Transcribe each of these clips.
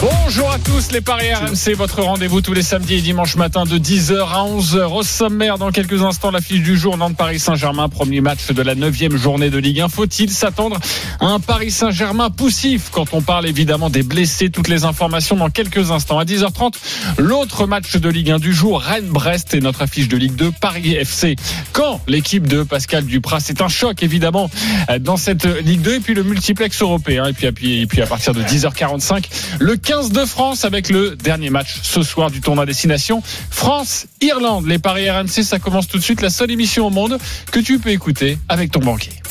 Bonjour à tous les Paris RMC, votre rendez-vous tous les samedis et dimanches matin de 10h à 11h. Au sommaire, dans quelques instants, l'affiche du jour, Nantes-Paris Saint-Germain, premier match de la neuvième journée de Ligue 1. Faut-il s'attendre à un Paris Saint-Germain poussif? Quand on parle évidemment des blessés Toutes les informations dans quelques instants. À 10h30, l'autre match de Ligue 1 du jour, Rennes-Brest et notre affiche de Ligue 2, Paris FC. Quand l'équipe de Pascal Duprat, c'est un choc évidemment dans cette Ligue 2 et puis le multiplex européen. Et puis, et puis, et puis à partir de 10h45, le 15 de France avec le dernier match ce soir du tournoi destination France-Irlande. Les paris RMC, ça commence tout de suite. La seule émission au monde que tu peux écouter avec ton banquier.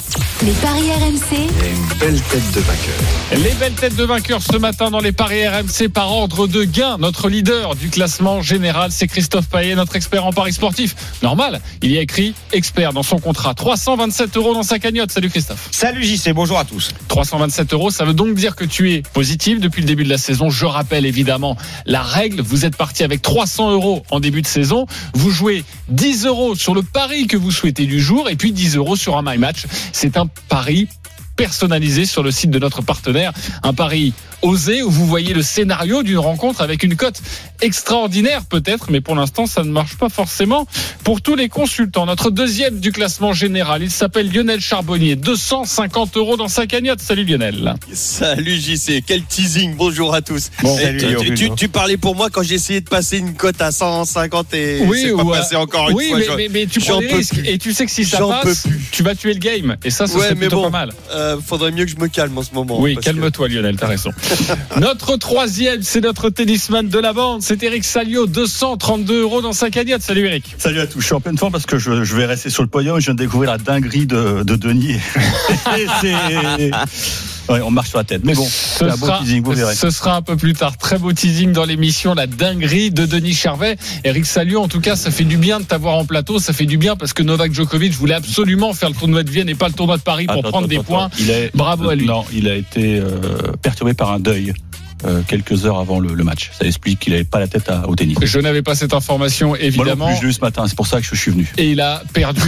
Les paris RMC, une belle tête de vainqueur. Les belles têtes de vainqueurs ce matin dans les paris RMC par ordre de gain. Notre leader du classement général, c'est Christophe Payet, notre expert en paris sportif. Normal, il y a écrit expert dans son contrat. 327 euros dans sa cagnotte. Salut Christophe. Salut JC, bonjour à tous. 327 euros, ça veut donc dire que tu es positif depuis le début de la saison. Je rappelle évidemment la règle. Vous êtes parti avec 300 euros en début de saison. Vous jouez 10 euros sur le pari que vous souhaitez du jour et puis 10 euros sur un my match. C'est un pari personnalisé sur le site de notre partenaire. Un pari osé où vous voyez le scénario d'une rencontre avec une cote extraordinaire peut-être, mais pour l'instant ça ne marche pas forcément pour tous les consultants. Notre deuxième du classement général, il s'appelle Lionel Charbonnier, 250 euros dans sa cagnotte. Salut Lionel. Salut JC, quel teasing, bonjour à tous. Bon, Eh, tu, tu- tu- tu parlais pour moi quand j'ai essayé de passer une cote à 150 et c'est pas ou, euh, passé encore une oui, fois. mais, j'en- mais, mais tu prends des risques et tu sais que si ça passe, tu vas tuer le game et ça, ce Ouais, serait mais plutôt bon, pas mal. Euh, faudrait mieux que je me calme en ce moment. Oui, que- calme-toi Lionel, t'as raison. notre troisième, c'est notre tennisman de la bande, c'est Eric Salio, 232 euros dans sa cagnotte. Salut Eric. Salut à tous, je suis en pleine forme parce que je, je vais rester sur le podium et je viens de découvrir la dinguerie de, de Denis. Ouais, on marche sur la tête. Mais bon, ce beau sera, teasing, vous verrez. ce sera un peu plus tard. Très beau teasing dans l'émission, la dinguerie de Denis Charvet. Eric Salio, en tout cas, ça fait du bien de t'avoir en plateau. Ça fait du bien parce que Novak Djokovic voulait absolument faire le tournoi de Vienne et pas le tournoi de Paris pour Attends, prendre attends, des attends. points. Il est, Bravo à lui. Non, il a été euh, perturbé par un deuil euh, quelques heures avant le, le match. Ça explique qu'il n'avait pas la tête à- au tennis. Je n'avais pas cette information, Moi non évidemment. plus, je l'ai eu ce matin, c'est pour ça que je suis venu. et il a perdu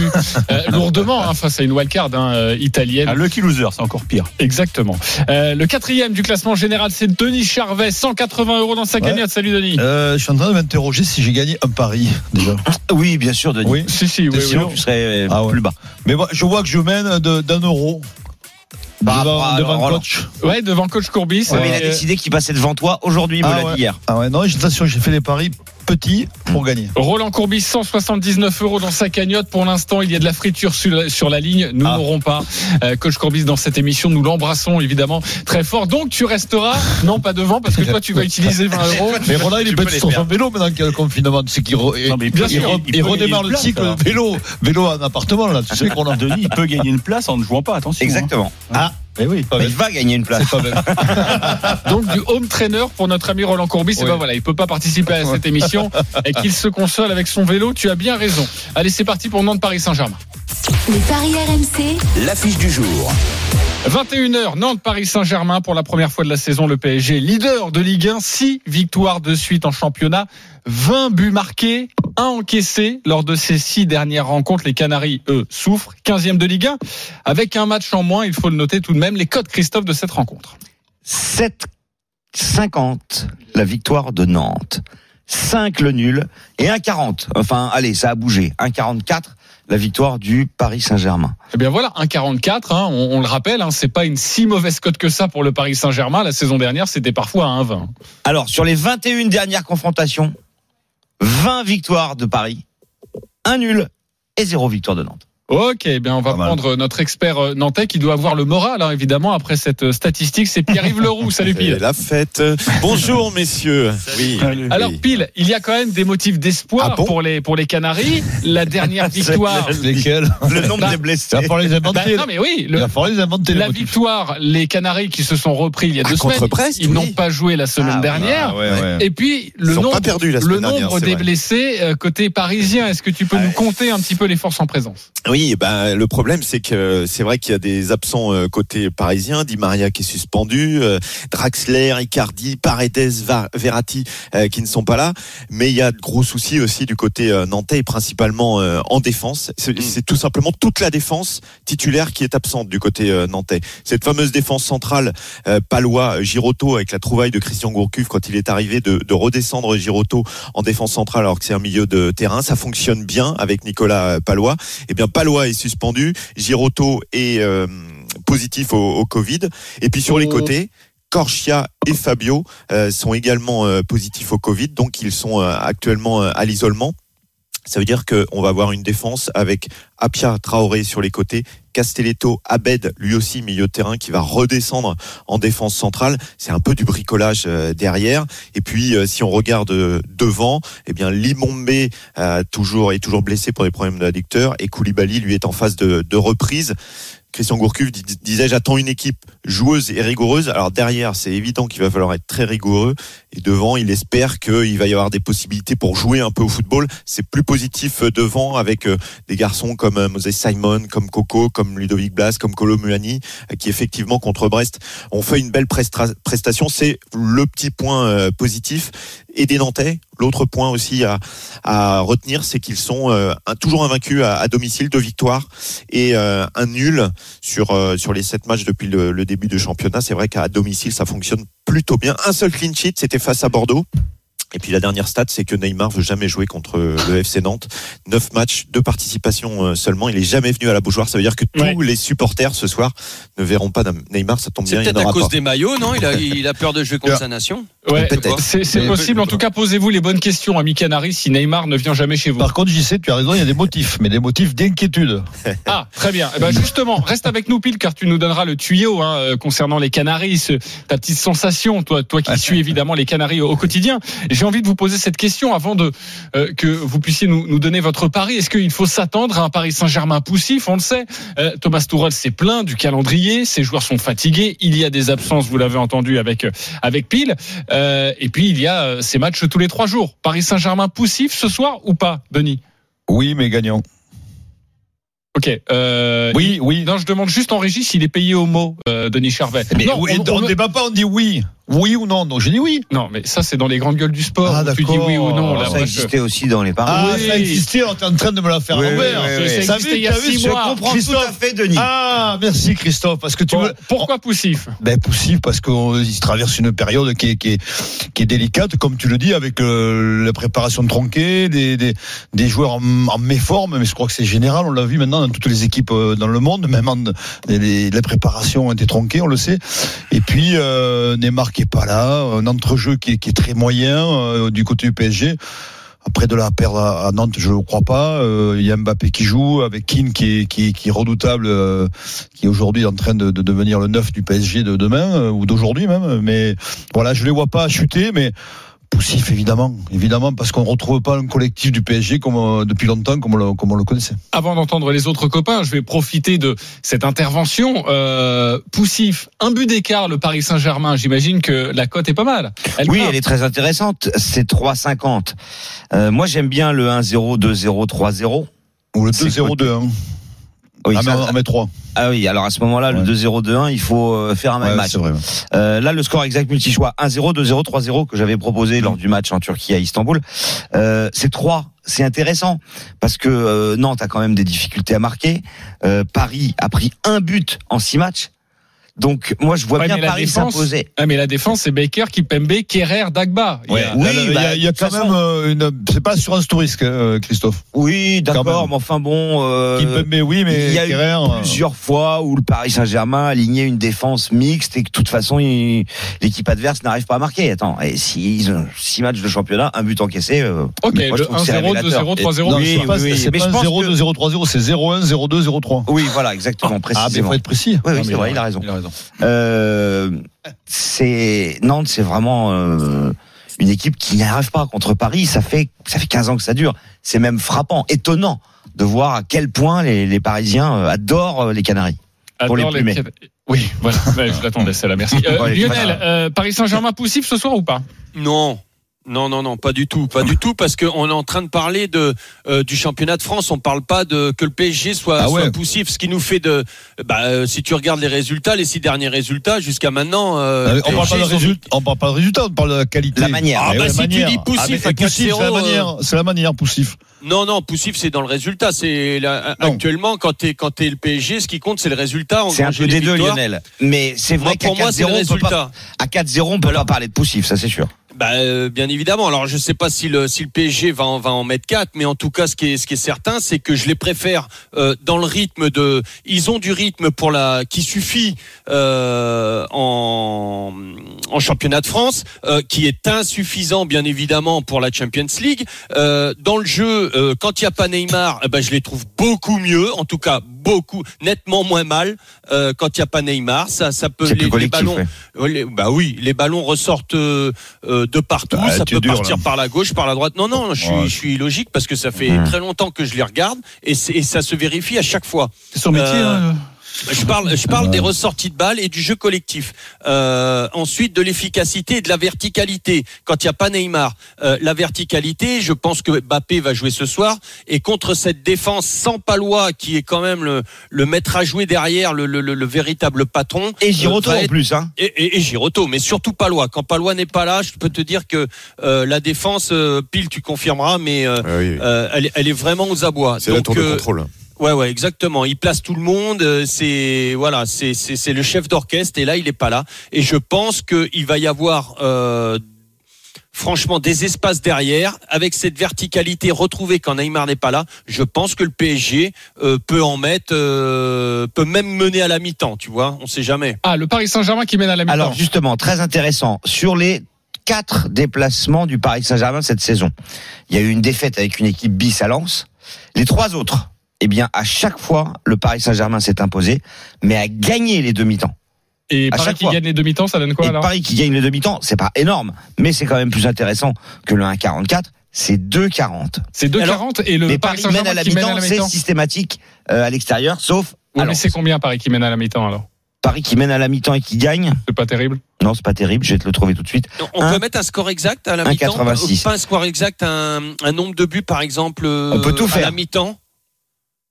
euh, lourdement hein, face à une wildcard hein, euh, italienne. Un lucky loser, c'est encore pire. Exactement. Euh, le quatrième du classement général, c'est Denis Charvet, 180 euros dans sa Ouais. cagnotte. Salut Denis. Euh, je suis en train de m'interroger si j'ai gagné un pari déjà. Oui, bien sûr, Denis. Oui. Si, si, oui, oui. Sinon, tu serais Ah ouais. plus bas. Mais moi, je vois que je mène d'un euro. Bah, devant bah, devant coach. Ouais, devant coach Courbis. Ouais, il a Euh, décidé qu'il passait devant toi aujourd'hui, me Ah l'a ouais. dit hier. Ah ouais, non, j'ai fait les paris petits pour gagner. Roland Courbis, 179 euros dans sa cagnotte. Pour l'instant, il y a de la friture sur la, sur la ligne. Nous Ah. n'aurons pas euh, Coach Courbis dans cette émission. Nous l'embrassons évidemment très fort. Donc, tu resteras, non pas devant, parce que toi, tu vas utiliser 20 euros. Mais Roland, il est Tu peux bête les sur son vélo maintenant qu'il y a le confinement. Tu sais qu'il re- Non, mais il il, peut- il il- re- il il peut redémarre le cycle alors. vélo, vélo en appartement là. Tu sais qu'on a. Denis, il peut gagner une place en ne jouant pas, attention. hein. Exactement. Ah, Eh oui. mais il va gagner une place. C'est pas bête. Donc, du home trainer pour notre ami Roland Courbis. Et Ouais. ben voilà, il peut pas participer à cette émission et qu'il se console avec son vélo. Tu as bien raison. Allez, c'est parti pour Nantes-Paris Saint-Germain. les paris RMC, L'affiche du jour. 21h, Nantes-Paris Saint-Germain pour la première fois de la saison. Le PSG, leader de Ligue 1, 6 victoires de suite en championnat, 20 buts marqués, 1 encaissé lors de ces 6 dernières rencontres. Les Canaries, eux, souffrent. 15e de Ligue 1, avec un match en moins, il faut le noter tout de même, les codes Christophe de cette rencontre. 7,50 la victoire de Nantes. 5 le nul et 1,40. Enfin, allez, ça a bougé. 1,44 la victoire du Paris Saint-Germain. Eh bien voilà, 1,44, hein, on, on le rappelle, hein, c'est pas une si mauvaise cote que ça pour le Paris Saint-Germain. La saison dernière, c'était parfois à 1,20. Alors, sur les 21 dernières confrontations, 20 victoires de Paris, 1 nul et 0 victoire de Nantes. Ok, eh bien on va Pas mal. prendre notre expert euh, nantais qui doit avoir le moral, hein, évidemment, après cette euh, statistique. C'est Pierre-Yves Leroux. Salut C'est Pile. la fête. Bonjour messieurs. Oui. Salut. Alors. Pile, il y a quand même des motifs d'espoir Ah bon pour les pour les Canaries. La dernière victoire. Lesquels Le nombre Bah, de blessés. Il va falloir les Bah, inventer. non mais oui, Il le- va falloir les inventer. la victoire, les Canaries qui se sont repris il y a Ah, deux contre semaines, Brest, ils oui. n'ont pas joué la semaine Ah, dernière. Ah, ouais, ouais. Et puis le Ils n'ont nombre, pas perdu la le semaine dernière. nombre des vrai. blessés euh, côté parisien. Est-ce que tu peux nous compter un petit peu les forces en présence? Oui, Oui, ben le problème c'est que c'est vrai qu'il y a des absents euh, côté parisien, Di Maria qui est suspendu, euh, Draxler, Icardi, Paredes, Verratti euh, qui ne sont pas là, mais il y a de gros soucis aussi du côté nantais et principalement en défense. C'est c'est tout simplement toute la défense titulaire qui est absente du côté nantais. Cette fameuse défense centrale palois Giroto avec la trouvaille de Christian Gourcuff quand il est arrivé de, de redescendre Giroto en défense centrale alors que c'est un milieu de terrain, ça fonctionne bien avec Nicolas Palois. Eh bien Palois est suspendu, Giroto est euh, positif au, au Covid. Et puis sur les côtés Corchia et Fabio euh, sont également euh, positifs au Covid, donc ils sont euh, actuellement à l'isolement. Ça veut dire qu'on va avoir une défense avec Apia Traoré sur les côtés, Castelletto, Abed, lui aussi milieu de terrain, qui va redescendre en défense centrale. C'est un peu du bricolage euh, derrière. Et puis, euh, si on regarde euh, devant, eh bien, Limombe toujours est toujours blessé pour des problèmes d'adducteur et Koulibaly lui est en phase de, de reprise. Christian Gourcuff dis- disait j'attends une équipe joueuse et rigoureuse. Alors derrière, c'est évident qu'il va falloir être très rigoureux. Et devant, il espère qu'il va y avoir des possibilités pour jouer un peu au football. C'est plus positif euh, devant avec euh, des garçons comme euh, Moses Simon, comme Coco, comme Ludovic Blas, comme Colo Muani, qui effectivement contre Brest ont fait une belle prestation. C'est le petit point positif. Et des Nantais, l'autre point aussi à, à retenir, c'est qu'ils sont euh, un- toujours invaincus à, à domicile, deux victoires et euh, un nul sur euh, sur les sept matchs depuis le, le début du championnat. C'est vrai qu'à domicile, ça fonctionne plutôt bien. Un seul clean sheet, c'était face à Bordeaux. Et puis la dernière stat, c'est que Neymar veut jamais jouer contre le FC Nantes. Neuf matchs, deux participations seulement. Il est jamais venu à la Beaujoire. Ça veut dire que tous les supporters ce soir ne verront pas Neymar. Ça tombe C'est bien. il peut-être à cause pas. des maillots, non? Il a, il a peur de jouer contre sa nation. Ouais, Peut-être. c'est possible. En tout cas, posez-vous les bonnes questions, ami Canary, si Neymar ne vient jamais chez vous. Par contre, j'y sais, tu as raison, il y a des motifs, mais des motifs d'inquiétude. Ah, très bien. Eh ben, justement, reste avec nous, Pile, car tu nous donneras le tuyau hein, euh, concernant les Canaries, ce- ta petite sensation, toi, toi qui suis évidemment les Canaries au, au quotidien. J'ai envie de vous poser cette question avant de euh, que vous puissiez nous, nous donner votre pari. Est-ce qu'il faut s'attendre à un Paris Saint-Germain poussif? On le sait. Euh, Thomas Tuchel s'est plaint du calendrier. Ses joueurs sont fatigués. Il y a des absences, vous l'avez entendu avec euh, avec Pile. Euh, et puis il y a euh, ces matchs tous les trois jours. Paris Saint-Germain poussif ce soir ou pas, Denis Oui, mais gagnant. Ok. Euh, Oui, oui. Non, je demande juste en régie s'il est payé au mot, euh, Denis Charvet. Mais non, oui, on- ne débat pas, on dit oui. Oui ou non Donc j'ai dit oui. non, mais ça c'est dans les grandes gueules du sport. Ah, tu dis oui ou non. Là, ça je- existait aussi dans les paris. Ah, oui. ça existait, on est en train de me la faire Oui, à l'envers. oui, oui, oui. Ça T'as existait vu, il y a vu, six je mois. comprends Tout à fait, Denis. Ah, merci Christophe, parce que tu Bon, veux. pourquoi poussif? Ben, poussif parce qu'il traverse une période qui est, qui, est, qui est délicate, comme tu le dis, avec euh, la préparation tronquée, des, des, des joueurs en, en méforme, mais je crois que c'est général, on l'a vu maintenant dans toutes les équipes euh, dans le monde, même en, les, les- les préparations ont on le sait. Et puis euh, Neymar qui est pas là, un entrejeu qui qui est très moyen euh, du côté du PSG. Après de la perdre à Nantes, je ne crois pas. Euh, Il y a Mbappé qui joue avec Keane qui est, qui qui est redoutable, euh, qui est aujourd'hui en train de, de devenir le neuf du PSG de demain euh, ou d'aujourd'hui même. Mais voilà, je les vois pas chuter, mais poussif évidemment, évidemment parce qu'on retrouve pas un collectif du PSG comme euh, depuis longtemps comme on le, comme on le connaissait. Avant d'entendre les autres copains, je vais profiter de cette intervention. Euh, poussif, un but d'écart, le Paris Saint-Germain. J'imagine que la cote est pas mal. Elle Oui, elle est très intéressante. C'est 3,50. Euh, moi, j'aime bien le 1-0, 2-0, 3-0. Ou le C'est 2-0-2. Oui, ah, mais on en met 3. ah oui, alors à ce moment-là, le Ouais. 2-0-2-1, il faut euh, faire un même Ouais, match. vrai. Euh, là, le score exact multi-choix 1-0, 2-0, 3-0 que j'avais proposé lors du match en Turquie à Istanbul, euh, c'est 3. C'est intéressant parce que euh, Nantes a quand même des difficultés à marquer. Euh, Paris a pris un but en six matchs. Donc moi, je vois Ouais, bien Paris défense- s'imposer. Ah, mais la défense, c'est Baker, Kipembe, Kerrer, Dagba. Il y a- Oui, il y a, bah, il y a quand toute même façon- euh, une. C'est pas assurance touriste, euh, Christophe. Oui, d'accord, mais enfin bon. Euh, Kimpembe, oui, mais il y a eu Kerrer, euh, plusieurs fois où le Paris Saint-Germain alignait une défense mixte et que de toute façon il- l'équipe adverse n'arrive pas à marquer. Attends, et s'ils ont six matchs de championnat, un but encaissé. euh, Ok, moi, je le trouve que c'est 1-0, révélateur. 2-0, 3-0. Non, oui, c'est pas, oui, c'est pas je pense 0, que- 2, 0, 3, 0, c'est 0, 1, 0, 2, 0, 3. Oui, voilà, exactement, Ah, mais il précisément. faut être précis. Oui, oui, c'est vrai, il a raison. Raison. Euh, c'est Nantes, c'est vraiment euh, une équipe qui n'arrive pas contre Paris. Ça fait ça fait 15 ans que ça dure. C'est même frappant, étonnant de voir à quel point les, les Parisiens euh, adorent les Canaries. pour les plumer. Oui, voilà. Ouais, je l'attendais, celle-là. Merci. Euh, Lionel, euh, Paris Saint-Germain poussif ce soir ou pas? Non. Non, non, non, pas du tout, pas du tout, parce qu'on est en train de parler de euh, du championnat de France. On parle pas de que le PSG soit, Ah ouais. soit poussif, ce qui nous fait de. Bah, euh, si tu regardes les résultats, les six derniers résultats jusqu'à maintenant. euh, Euh, on parle pas de PSG, ils ont- résultat, on parle pas de résultat, on parle de la qualité. La manière. Ah, Eh bah, si tu manière. dis poussif Ah, poussif, 4-0, c'est la euh, manière, c'est la manière poussif. Non, non, poussif, c'est dans le résultat. C'est actuellement quand t'es quand t'es le PSG, ce qui compte, c'est le résultat. C'est un peu des deux. Lionel. Mais c'est vrai qu'à pour moi, c'est le 4-0, on peut pas, résultat. à 4-0, on peut pas parler de poussif, ça c'est sûr. Bah, euh, bien évidemment. Alors, je sais pas si le si le PSG va en va en mettre 4 mais en tout cas, ce qui est ce qui est certain, c'est que je les préfère euh, dans le rythme de. Ils ont du rythme pour la qui suffit euh, en en championnat de France, euh, qui est insuffisant, bien évidemment, pour la Champions League. Euh, dans le jeu, euh, quand il y a pas Neymar, eh ben, je les trouve beaucoup mieux. En tout cas, beaucoup nettement moins mal euh, quand il y a pas Neymar. Ça ça peut les, ballons. ouais. Les- bah oui, les ballons ressortent euh, euh, de partout. Ah, ça peut dur, partir là. par la gauche, par la droite. Non, non, je suis, Ouais. je suis logique parce que ça fait Hmm. très longtemps que je les regarde et, ça se vérifie à chaque fois. C'est son métier. Euh, hein. Je parle, je parle des ressorties de balles et du jeu collectif. Euh, ensuite, de l'efficacité et de la verticalité. Quand il n'y a pas Neymar, Euh, la verticalité, je pense que Mbappé va jouer ce soir. Et contre cette défense sans Palois, qui est quand même le, le maître à jouer derrière, le, le, le- le véritable patron. Et euh, Giroto va en plus, hein. et, et, et Giroto, mais surtout Palois. Quand Palois n'est pas là, je peux te dire que euh, la défense, euh, pile, tu confirmeras, mais euh, Ah oui, oui. euh, elle, est- elle est vraiment aux abois. C'est la tour de euh, contrôle. Ouais, ouais, exactement. Il place tout le monde. euh, C'est voilà, c'est c'est c'est le chef d'orchestre et là il est pas là. Et je pense que il va y avoir. Euh, Franchement, des espaces derrière, avec cette verticalité retrouvée quand Neymar n'est pas là, je pense que le PSG euh, peut en mettre, euh, peut même mener à la mi-temps, tu vois, on sait jamais. Ah, le Paris Saint-Germain qui mène à la mi-temps. Alors justement, très intéressant. Sur les quatre déplacements du Paris Saint-Germain cette saison, il y a eu une défaite avec une équipe bis à Lens. Les trois autres, eh bien, à chaque fois, le Paris Saint-Germain s'est imposé, mais a gagné les demi-temps. et à Paris qui fois. gagne les demi-temps, ça donne quoi Et alors Paris qui gagne les demi-temps, c'est pas énorme, mais c'est quand même plus intéressant que le 1,44. C'est 2,40. C'est 2,40 et le Mais Paris Paris mène à Saint-Germain la qui mène à mi-temps, c'est systématique euh, à l'extérieur, sauf Ouais, à mais c'est combien Paris qui mène à la mi-temps alors Paris qui mène à la mi-temps et qui gagne. C'est pas terrible. Non, c'est pas terrible, je vais te le trouver tout de suite. On Un- peut mettre un score exact à la mi-temps 1,86. Pas un score exact, un, un nombre de buts par exemple euh, On peut tout à faire. la mi-temps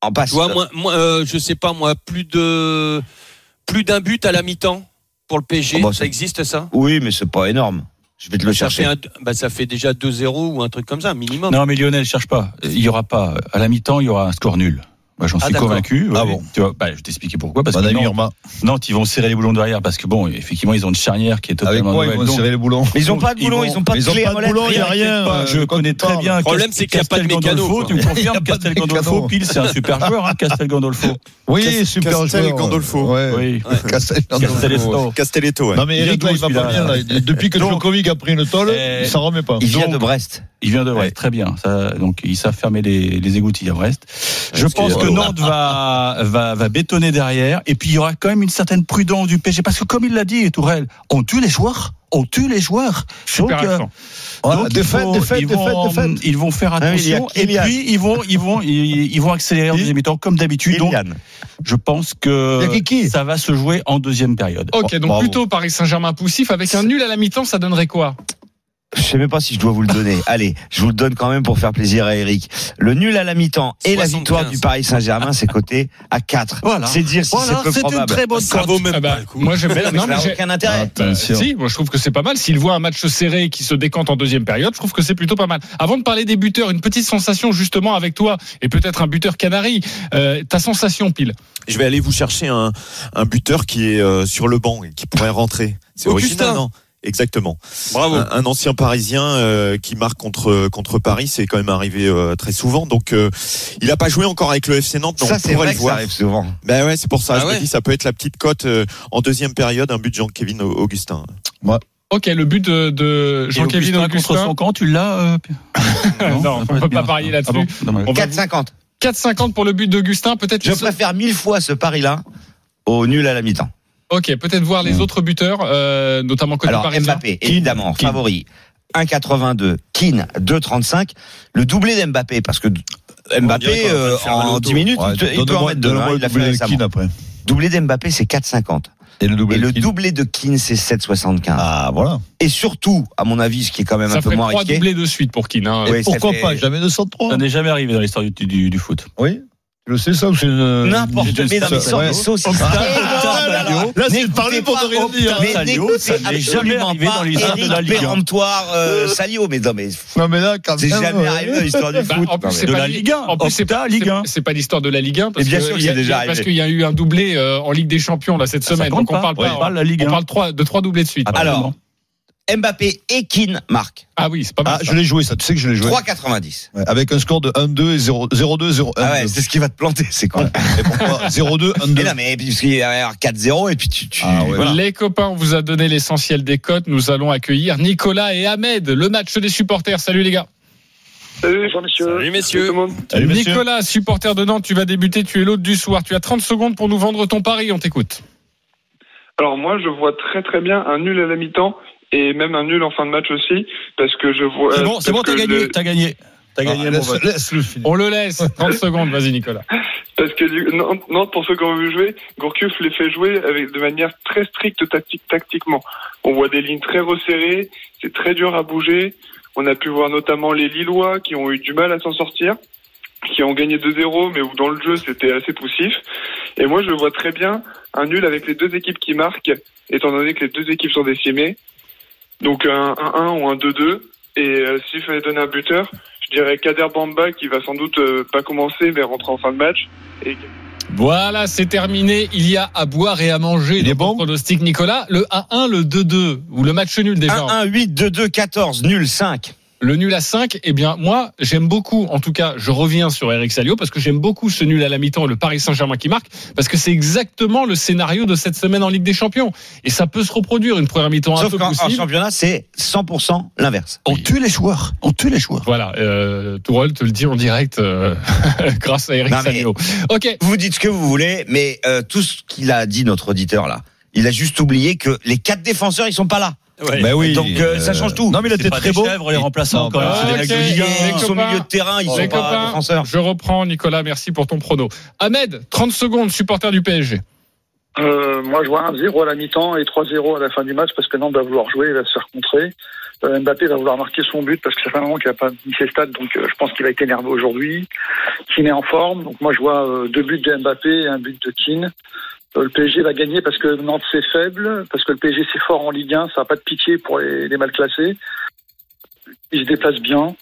En passe. Tu vois, moi, moi euh, je sais pas moi, plus de plus d'un but à la mi-temps pour le PSG, Oh, bah, ça existe ça? Oui, mais c'est pas énorme. Je vais te le ça chercher. fait, un- bah, ça fait déjà 2-0 ou un truc comme ça, minimum. Non, mais Lionel, cherche pas. Il y aura pas. À la mi-temps, il y aura un score nul. Moi, j'en Ah, suis convaincu. Ah bon Tu vois, bah, je vais t'expliquer pourquoi. Parce Madame que Nantes. Nantes, ils vont serrer les boulons derrière parce que bon, effectivement, ils ont une charnière qui est Avec totalement quoi ils nouvelle. vont serrer les boulons Mais ils ont pas de Ils boulon, vont- ils ont pas de Ils ont clé à de molette, boulon, il y a rien. pas, je euh, connais très bien. Le problème, c'est qu'il y a pas de Castel mécano, Gandolfo. Tu me Il confirmes Castel Gandolfo, pile, c'est un super joueur, hein, Castel Gandolfo. Oui, super Castel joueur. Gandolfo. Ouais. Oui. Castel Castelletto. Non mais Il Eric là, il va pas bien. Depuis que Djokovic a pris une tôle, Eh, ça remet pas. Il vient de Brest. Il vient de Brest, très bien. Ça, donc ils savent fermer les, les égouttilles à Brest. Je pense que Nantes va, va, va bétonner derrière. Et puis il y aura quand même une certaine prudence du PSG. Parce que comme il l'a dit, Tourelle, on tue les joueurs. On tue les joueurs. Super Donc, euh. Voilà, défaite, ils défaite, vont, défaite. Ils vont faire Ah attention. et puis ils vont, ils vont, ils, ils vont accélérer en deuxième mi-temps comme d'habitude. Donc je pense que ça va se jouer en deuxième période. Ok, donc bravo. plutôt Paris Saint-Germain poussif avec un nul à la mi-temps, ça donnerait quoi? Je sais même pas si je dois vous le donner. Allez, je vous le donne quand même pour faire plaisir à Eric. Le nul à la mi-temps et la 75. victoire du Paris Saint-Germain, c'est coté à 4. Voilà. C'est dire si Voilà, c'est peu c'est une probable. très bonne Ça vaut même Ah bah, pas le coup. Moi, j'aime bien. Mais Non, ça mais n'a aucun intérêt. Attention. Si, moi je trouve que c'est pas mal. S'il voit un match serré qui se décante en deuxième période, je trouve que c'est plutôt pas mal. Avant de parler des buteurs, une petite sensation justement avec toi et peut-être un buteur canari. Euh, ta sensation, pile. Je vais aller vous chercher un, un buteur qui est euh, sur le banc et qui pourrait rentrer. C'est Augustin. original, non? Exactement. Bravo. Un, un ancien Parisien euh, qui marque contre contre Paris, c'est quand même arrivé euh, très souvent. Donc, euh, il a pas joué encore avec le FC Nantes. mais Ça, c'est vrai le que ça arrive souvent. Ben ouais, c'est pour ça. Ah je ouais me dis, ça peut être la petite cote euh, en deuxième période, un but de Jean-Kévin Augustin. Ok, le but de, Jean-Kévin Augustin contre Augustin. son camp, tu l'as euh, Non, on ça peut pas parier là-dessus. Ah bon Dommage. On va 4,50. 4,50 pour le but d'Augustin. Peut-être. Je préfère mille fois ce pari-là au nul à la mi-temps. Ok, peut-être voir les autres buteurs, euh, notamment côté Alors parisien. Mbappé, évidemment, Keane. favori. 1,82. Keane, 2,35. Le doublé d'Mbappé, parce que Mbappé, euh, en loto. 10 minutes, Ouais, il peut- il peut en mettre deux. hein, il l'a fait de récemment. Keane après. Doublé d'Mbappé, c'est 4,50. Et le doublé. Et le de qui doublé de Keane, c'est 7,75. Ah, voilà. Et surtout, à mon avis, ce qui est quand même Ça un peu ferait moins trois risqué. doublés de suite pour Keane. hein. Oui, ça Pourquoi fait- pas Jamais 203. Ça n'est jamais arrivé dans l'histoire du, du, du foot. Oui. Le sais ça ou c'est une. N'importe une- mais non, mais ça- sans ouais. des saucisses. Là, c'est parler pour ne rien dire. Mais n'écoutez ça n'est jamais absolument arrivé pas dans l'histoire de Eric la Ligue un. péremptoire euh, Salio. Mais non, mais Non, mais là, quand c'est jamais arrivé dans l'histoire du Bah, foot. en plus, c'est de pas la li- Ligue 1. En plus, c'est pas, Ligue c'est- 1. c'est pas l'histoire de la Ligue 1 parce Mais bien que sûr c'est déjà arrivé. parce qu'il y a eu un doublé euh, en Ligue des Champions là cette Ça semaine. Donc on parle pas. on parle de la Ligue on 1. parle trois- de trois doublés de suite. Alors, Mbappé et Keane marquent Ah oui, c'est pas mal. Ah, ça. je l'ai joué, ça. Tu sais que je l'ai joué. 3,90. Ouais, avec un score de 1-2 et 0 0-2, 0-1. Ah ouais, c'est ce qui va te planter, c'est con. Et pourquoi 0-2, 1-2. Mais non, mais puisqu'il y avoir 4-0 et puis tu. tu Ah ouais. voilà. Les copains, on vous a donné l'essentiel des cotes. Nous allons accueillir Nicolas et Ahmed, le match des supporters. Salut les gars. Salut, messieurs. Salut, messieurs. Tout le monde. Salut, messieurs. Nicolas, supporter de Nantes, tu vas débuter, tu es l'hôte du soir. Tu as 30 secondes pour nous vendre ton pari, on t'écoute. Alors moi, je vois très très bien un nul à la mi-temps et même un nul en fin de match aussi, parce que je vois. C'est bon, c'est bon, t'as que gagné. le- T'as gagné. T'as gagné, Ah, laisse, laisse le. On le laisse. 30 secondes, vas-y Nicolas. Parce que Nantes, Nantes, pour ceux qui ont vu jouer, Gourcuff les fait jouer avec de manière très stricte tactique, tactiquement. On voit des lignes très resserrées, c'est très dur à bouger. On a pu voir notamment les Lillois qui ont eu du mal à s'en sortir, qui ont gagné 2-0, mais où dans le jeu c'était assez poussif. Et moi je vois très bien un nul avec les deux équipes qui marquent, étant donné que les deux équipes sont décimées. Donc un 1-1 ou un 2-2. Et euh, s'il fallait donner un buteur, je dirais Kader Bamba qui va sans doute euh, pas commencer mais rentrer en fin de match. Et Voilà, c'est terminé. Il y a à boire et à manger. Il est bon pronostic, Nicolas. Le 1-1, le 2-2, ou le match nul déjà. 1-1, 8, 2-2, 14, nul, 5. Le nul à 5, eh bien, moi, j'aime beaucoup, en tout cas, je reviens sur Eric Salio, parce que j'aime beaucoup ce nul à la mi-temps, le Paris Saint-Germain qui marque, parce que c'est exactement le scénario de cette semaine en Ligue des Champions. Et ça peut se reproduire, une première mi-temps un Sauf peu qu'en en poussive. championnat, c'est 100% l'inverse. On tue les joueurs. On tue les joueurs. Voilà, euh, Tourelle te le dit en direct, euh, grâce à Eric Non, Salio. Ok, Vous dites ce que vous voulez, mais euh, tout ce qu'il a dit, notre auditeur, là, il a juste oublié que les quatre défenseurs, ils sont pas là. Ben oui. Donc, euh, ça change tout. Non, mais il était très des beau. chèvres, les remplaçants, quand même. bah, C'est des ok. mecs de Ligue 1. Les Ils sont copains. milieu de terrain, ils sont pas défenseurs. je reprends, Nicolas, merci pour ton prono. Ahmed, 30 secondes, supporter du PSG. Euh, moi, je vois un 0 à la mi-temps et 3-0 à la fin du match parce que Nantes va vouloir jouer, il va se faire contrer. Euh, Mbappé va vouloir marquer son but parce que ça fait un moment qu'il n'a pas mis ses stats, donc euh, je pense qu'il va être énervé aujourd'hui. Keane est en forme, donc moi je vois euh, deux buts de Mbappé et un but de Keane. Le PSG va gagner parce que Nantes c'est faible, parce que le PSG c'est fort en Ligue 1, ça n'a pas de pitié pour les, mal classés. Il se déplace bien.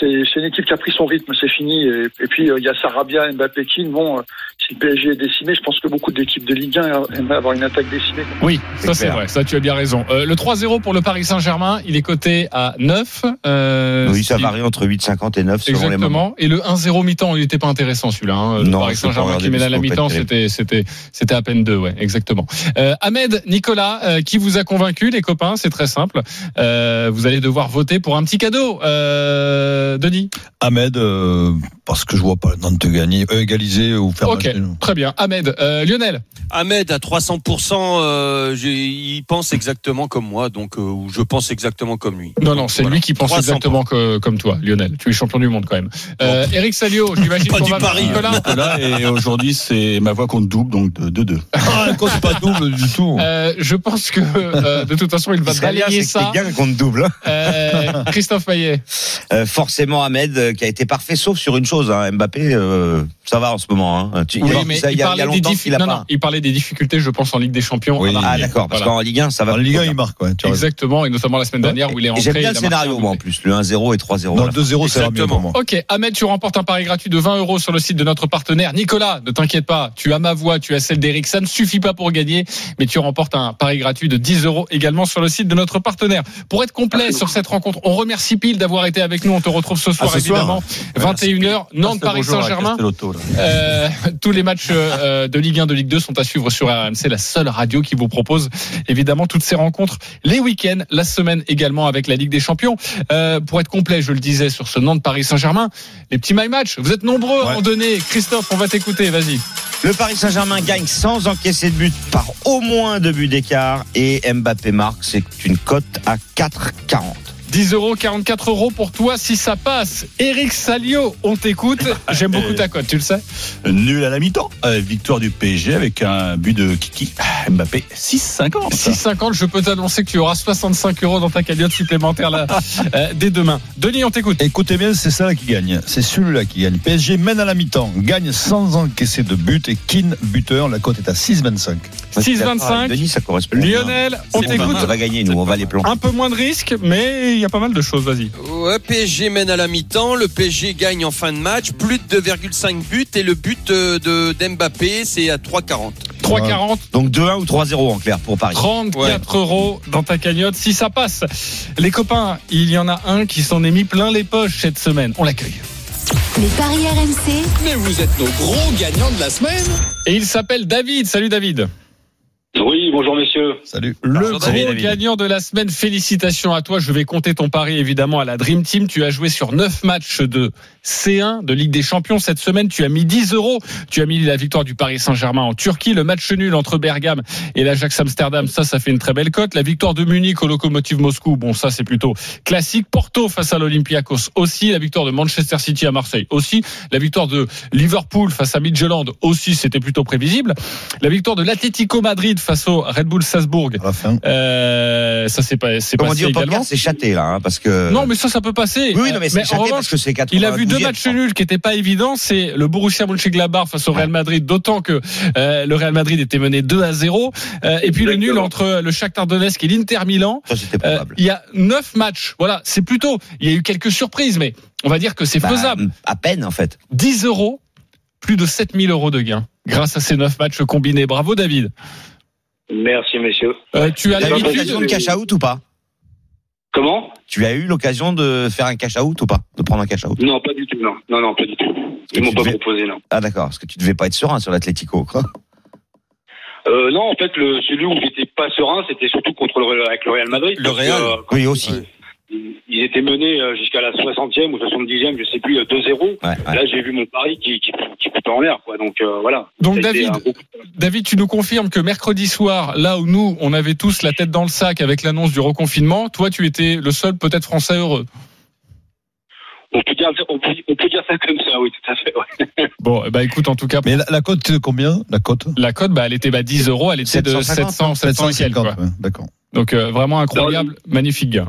C'est une équipe qui a pris son rythme, c'est fini. Et, puis euh, il y a Sarabia, Mbappé, Keane. Bon, euh, si le PSG est décimé, je pense que beaucoup d'équipes de Ligue 1 aimeraient avoir une attaque décimée. Oui, ça c'est vrai, ça tu as bien raison. Euh, le 3-0 pour le Paris Saint-Germain, il est coté à 9. Euh, Oui, ça varie entre 8,50 et 9 selon les moments. Exactement. Et le 1-0 mi-temps, il n'était pas intéressant celui-là. Hein. Le Non, Paris Saint-Germain qui mais à la mi-temps, c'était, c'était, c'était à peine deux, ouais, exactement. Euh, Ahmed, Nicolas, euh, qui vous a convaincu, les copains C'est très simple. Euh, vous allez devoir voter pour un petit cadeau. Euh, Denis Ahmed, euh, parce que je vois pas Nantes gagner, euh, égaliser ou faire Ok, très bien. Ahmed, euh, Lionel Ahmed à 300%, euh, il pense exactement comme moi, donc euh, ou je pense exactement comme lui. Non, non, c'est Voilà. lui qui pense 300%. exactement que, comme toi, Lionel. Tu es champion du monde quand même. Euh, Eric Salio, j'imagine Pas qu'on du va voir pari. Nicolas. Nicolas, et aujourd'hui, c'est ma voix compte double, donc de 2-2. Ah, c'est pas double du tout. Euh, je pense que euh, de toute façon, il va balayer c'est ça. gagne contre double. Euh, Christophe Payet. Euh, forcément, Ahmed, qui a été parfait, sauf sur une chose. Hein, Mbappé, euh, ça va en ce moment. Hein. Tu- Oui, mais il, il y a, il y parlait a des longtemps diffi- qu'il a non, pas. non, il parlait des difficultés, je pense, en Ligue des Champions. Oui. Ah d'accord, parce Voilà. qu'en Ligue 1, ça va. En Ligue 1, il marque, ouais. Exactement, et notamment la semaine dernière où il est rentré. J'aime bien il le scénario, moi, en plus. Le 1-0 et 3-0. Non, à la fin. 2-0, c'est mieux Exactement. pour moi. Ok, Ahmed, tu remportes un pari gratuit de 20 euros sur le site de notre partenaire. Nicolas, ne t'inquiète pas, tu as ma voix, tu as celle d'Eric. Ça ne suffit pas pour gagner, mais tu remportes un pari gratuit de 10 euros également sur le site de notre partenaire. Pour être complet sur cette rencontre, on remercie Pile d'avoir été avec nous. On te retrouve ce soir, ce soir. évidemment. 21h, Nantes-Paris Saint-Germain. Euh, tous les matchs euh, de Ligue 1, de Ligue 2 sont à suivre sur RMC, la seule radio qui vous propose évidemment toutes ces rencontres les week-ends, la semaine également avec la Ligue des Champions. Euh, pour être complet, je le disais sur ce Nantes Paris Saint-Germain, les petits my match. Vous êtes nombreux à en donner. Christophe, on va t'écouter. Vas-y. Le Paris Saint-Germain gagne sans encaisser de but par au moins deux buts d'écart et Mbappé marque. C'est une cote à 4,40. 10 euros, 44 euros pour toi si ça passe. Eric Salio, on t'écoute. J'aime beaucoup ta cote, tu le sais. Nul à la mi-temps. Euh, victoire du PSG avec un but de Kiki. Mbappé, 6,50. 6,50, je peux t'annoncer que tu auras 65 euros dans ta cagnotte supplémentaire là, euh, dès demain. Denis, on t'écoute. Écoutez bien, c'est ça là qui gagne. C'est celui-là qui gagne. PSG mène à la mi-temps, gagne sans encaisser de but et Keane buteur. La cote est à 6,25. 6,25. Denis, ça correspond. bien. Lionel, on t'écoute. On va gagner, nous, on va les planter. Un peu moins de risques, mais il y a pas mal de choses, vas-y. Ouais, PSG mène à la mi-temps, le PSG gagne en fin de match, plus de 2,5 buts et le but euh, de d'Mbappé c'est à 3,40. 3,40. Donc 2-1 ou 3-0 en clair pour Paris. 34 euros dans ta cagnotte si ça passe. Les copains, il y en a un qui s'en est mis plein les poches cette semaine. On l'accueille. Les paris RMC, Mais vous êtes nos gros gagnants de la semaine. Et il s'appelle David. Salut David. Oui, bonjour messieurs. Salut. Le Bonjour, gros David, David. gagnant de la semaine. Félicitations à toi. Je vais compter ton pari évidemment à la Dream Team. Tu as joué sur 9 matchs de C1 de Ligue des Champions cette semaine. Tu as mis 10 euros. Tu as mis la victoire du Paris Saint-Germain en Turquie. Le match nul entre Bergame et l'Ajax Amsterdam. Ça, ça fait une très belle cote. La victoire de Munich au Lokomotiv Moscou. Bon, ça, c'est plutôt classique. Porto face à l'Olympiakos aussi. La victoire de Manchester City à Marseille aussi. La victoire de Liverpool face à Midtjylland aussi. C'était plutôt prévisible. La victoire de l'Atlético Madrid face au Red Bull Salzbourg. À la fin. Euh, ça c'est pas c'est passé également. c'est châté là, hein, parce que. Non, mais ça, ça peut passer. Oui, oui, non, mais c'est en revanche, parce que c'est 80. il a vu deux matchs nuls qui n'étaient pas évidents. C'est le Borussia Mönchengladbach face au Real Madrid, d'autant que euh, le Real Madrid était mené 2 à 0. Euh, et puis le nul entre le Shakhtar Donetsk et l'Inter Milan. Ça, c'était Euh, probable. il y a neuf matchs. Voilà, c'est plutôt. Il y a eu quelques surprises, mais on va dire que c'est Bah, faisable. À peine, en fait. 10 euros, plus de 7000 euros de gains grâce à ces neuf matchs combinés. Bravo David. Merci messieurs. Euh, tu as eu l'habitude. l'occasion de cash out ou pas Comment Tu as eu l'occasion de faire un cash out ou pas De prendre un cash out Non, pas du tout, non. Non, non, pas du tout. Ils m'ont pas devais- proposé, non. Ah d'accord, parce que tu devais pas être serein sur l'Atlético. quoi. Euh, non, en fait, le, celui où j'étais pas serein, c'était surtout contre le, avec le Real Madrid. Le parce que, Real. euh, Oui, aussi. Ils étaient menés euh, jusqu'à la 60e ou 70e, je sais plus, euh, 2-0. Ouais, ouais. Là, j'ai vu mon pari qui, qui, qui en l'air, quoi. Donc, euh, voilà. Donc, David, David, tu nous confirmes que mercredi soir, là où nous, on avait tous la tête dans le sac avec l'annonce du reconfinement, toi, tu étais le seul peut-être français heureux. on, peut dire, on, peut, on peut dire ça comme ça, oui, tout à fait. ouais. Bon, bah écoute, en tout cas, Mais la, la cote, c'est combien La cote? La cote, bah, elle était bah, 10 euros, elle était de 750, 700, 700 et quelques. quoi. ouais, D'accord. Donc euh, vraiment incroyable, magnifique gain.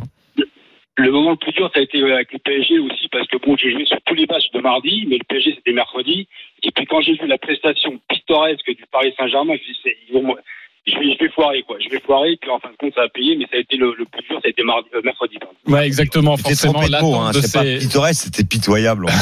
Le moment le plus dur, ça a été euh, avec le PSG aussi, parce que bon, j'ai joué sur tous les matchs de mardi, mais le PSG, c'était mercredi. Et puis, quand j'ai vu la prestation pittoresque du Paris Saint-Germain, je me suis dit, ils vont- je vais, je vais foirer, quoi. Je vais foirer, puis en fin de compte, ça a payé, mais ça a été le, le plus dur, ça a été mardi, euh, mercredi. pardon. Ouais, exactement. C'était Forcément, l'attente hein. de C'est pas ces. pittoresque, c'était pitoyable.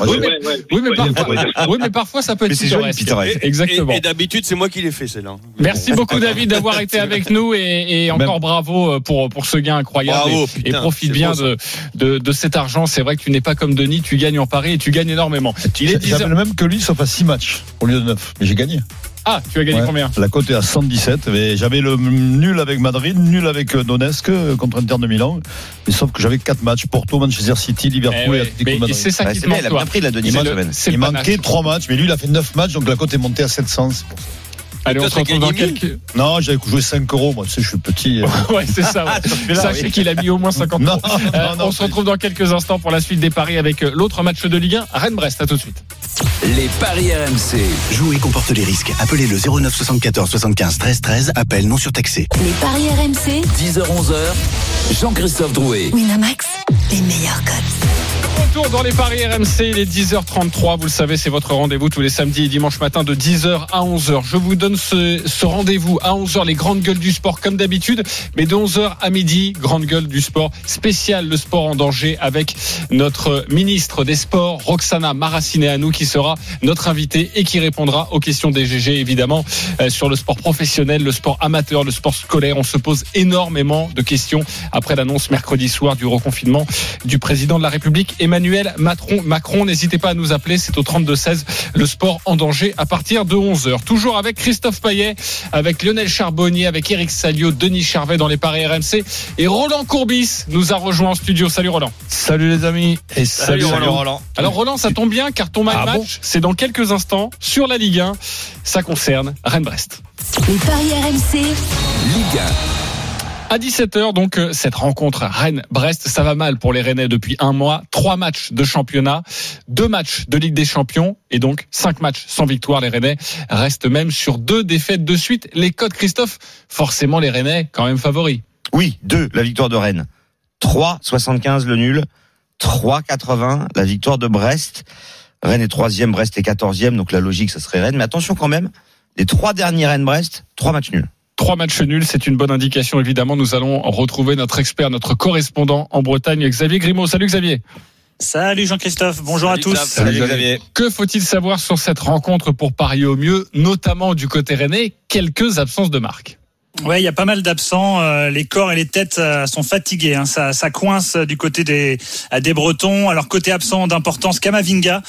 Oui, mais- ouais, ouais. Oui, mais Ouais, parfois, oui, mais parfois ça peut être pittoresque. pittoresque. Exactement. Et, et d'habitude, c'est moi qui l'ai fait, celle-là. Merci beaucoup David d'avoir été avec nous et, et encore bravo euh, pour pour ce gain incroyable Bravo, et, putain, et profite bien beau, de, de de cet argent. C'est vrai que tu n'es pas comme Denis, tu gagnes en Paris et tu gagnes énormément. Il est 10 J'avais heures. le même que lui, sauf à 6 matchs au lieu de 9. Mais j'ai gagné. Ah, tu as gagné Ouais. combien La cote est à 117. Mais j'avais le nul avec Madrid, nul avec euh, Donetsk euh, contre Inter de Milan. Mais sauf que j'avais 4 matchs Porto, Manchester City, Eh Liverpool ouais, et Atlético mais Madrid. c'est ça Ouais, qui bien, manque il a bien pris la semaine. c'est Il le manquait panache. 3 matchs, mais lui il a fait 9 matchs, donc la cote est montée à 700. c'est pour ça. Allez, on se retrouve dans quelques. Non, j'avais joué 5 euros, moi tu sais, je suis petit. euh. Ouais, c'est ça. ouais. Sachez qu'il a mis au moins 50 Non, euros. non, Euh, non, on se retrouve dans quelques instants pour la suite des paris avec l'autre match de Ligue 1, Rennes-Brest. À tout de suite. Les paris RMC. Jouer comporte les risques. Appelez le 09 74 75 13 13. Appel non surtaxé. Les paris RMC, 10h-11h. Jean-Christophe Drouet. Winamax, les meilleurs codes. Retour dans les paris RMC, il est 10h33. Vous le savez, c'est votre rendez-vous tous les samedis et dimanches matin de 10h à 11h. Je vous donne ce, ce rendez-vous à 11h, les grandes gueules du sport comme d'habitude. Mais de 11h à midi, grande gueule du sport spécial, le sport en danger avec notre ministre des Sports, Roxana Maracineanu, qui sera notre invitée et qui répondra aux questions des GG, évidemment, euh, sur le sport professionnel, le sport amateur, le sport scolaire. On se pose énormément de questions après l'annonce mercredi soir du reconfinement du président de la République, Emmanuel Macron. Macron, n'hésitez pas à nous appeler, c'est au 32-16, le sport en danger à partir de 11h. Toujours avec Christophe Payet, avec Lionel Charbonnier, avec Eric Salio, Denis Charvet dans les paris RMC et Roland Courbis nous a rejoint en studio. Salut Roland. Salut les amis et salut, Roland. Alors Roland, ça tombe bien car ton Ah match, bon c'est dans quelques instants sur la Ligue 1. Ça concerne Rennes-Brest. Les paris RMC, Ligue À 17h, donc, euh, cette rencontre Rennes-Brest, ça va mal pour les Rennais depuis un mois. Trois matchs de championnat, deux matchs de Ligue des Champions et donc cinq matchs sans victoire. Les Rennais restent même sur deux défaites de suite. Les codes, Christophe, forcément les Rennais quand même favoris. Oui, deux, la victoire de Rennes. 3,75 le nul. 3,80 la victoire de Brest. Rennes est troisième, Brest est quatorzième, donc la logique, ça serait Rennes. Mais attention quand même, les trois derniers Rennes-Brest, trois matchs nuls. Trois matchs nuls, c'est une bonne indication. Évidemment, nous allons retrouver notre expert, notre correspondant en Bretagne, Xavier Grimaud. Salut Xavier. Salut Jean-Christophe, bonjour Salut à tous. Salut Xavier. Que faut-il savoir sur cette rencontre pour parier au mieux, notamment du côté rennais? Quelques absences de marque. Ouais, il y a pas mal d'absents. euh, les corps et les têtes euh, sont fatigués. hein. Ça, ça coince euh, du côté des des Bretons. Alors côté absent d'importance, Kamavinga,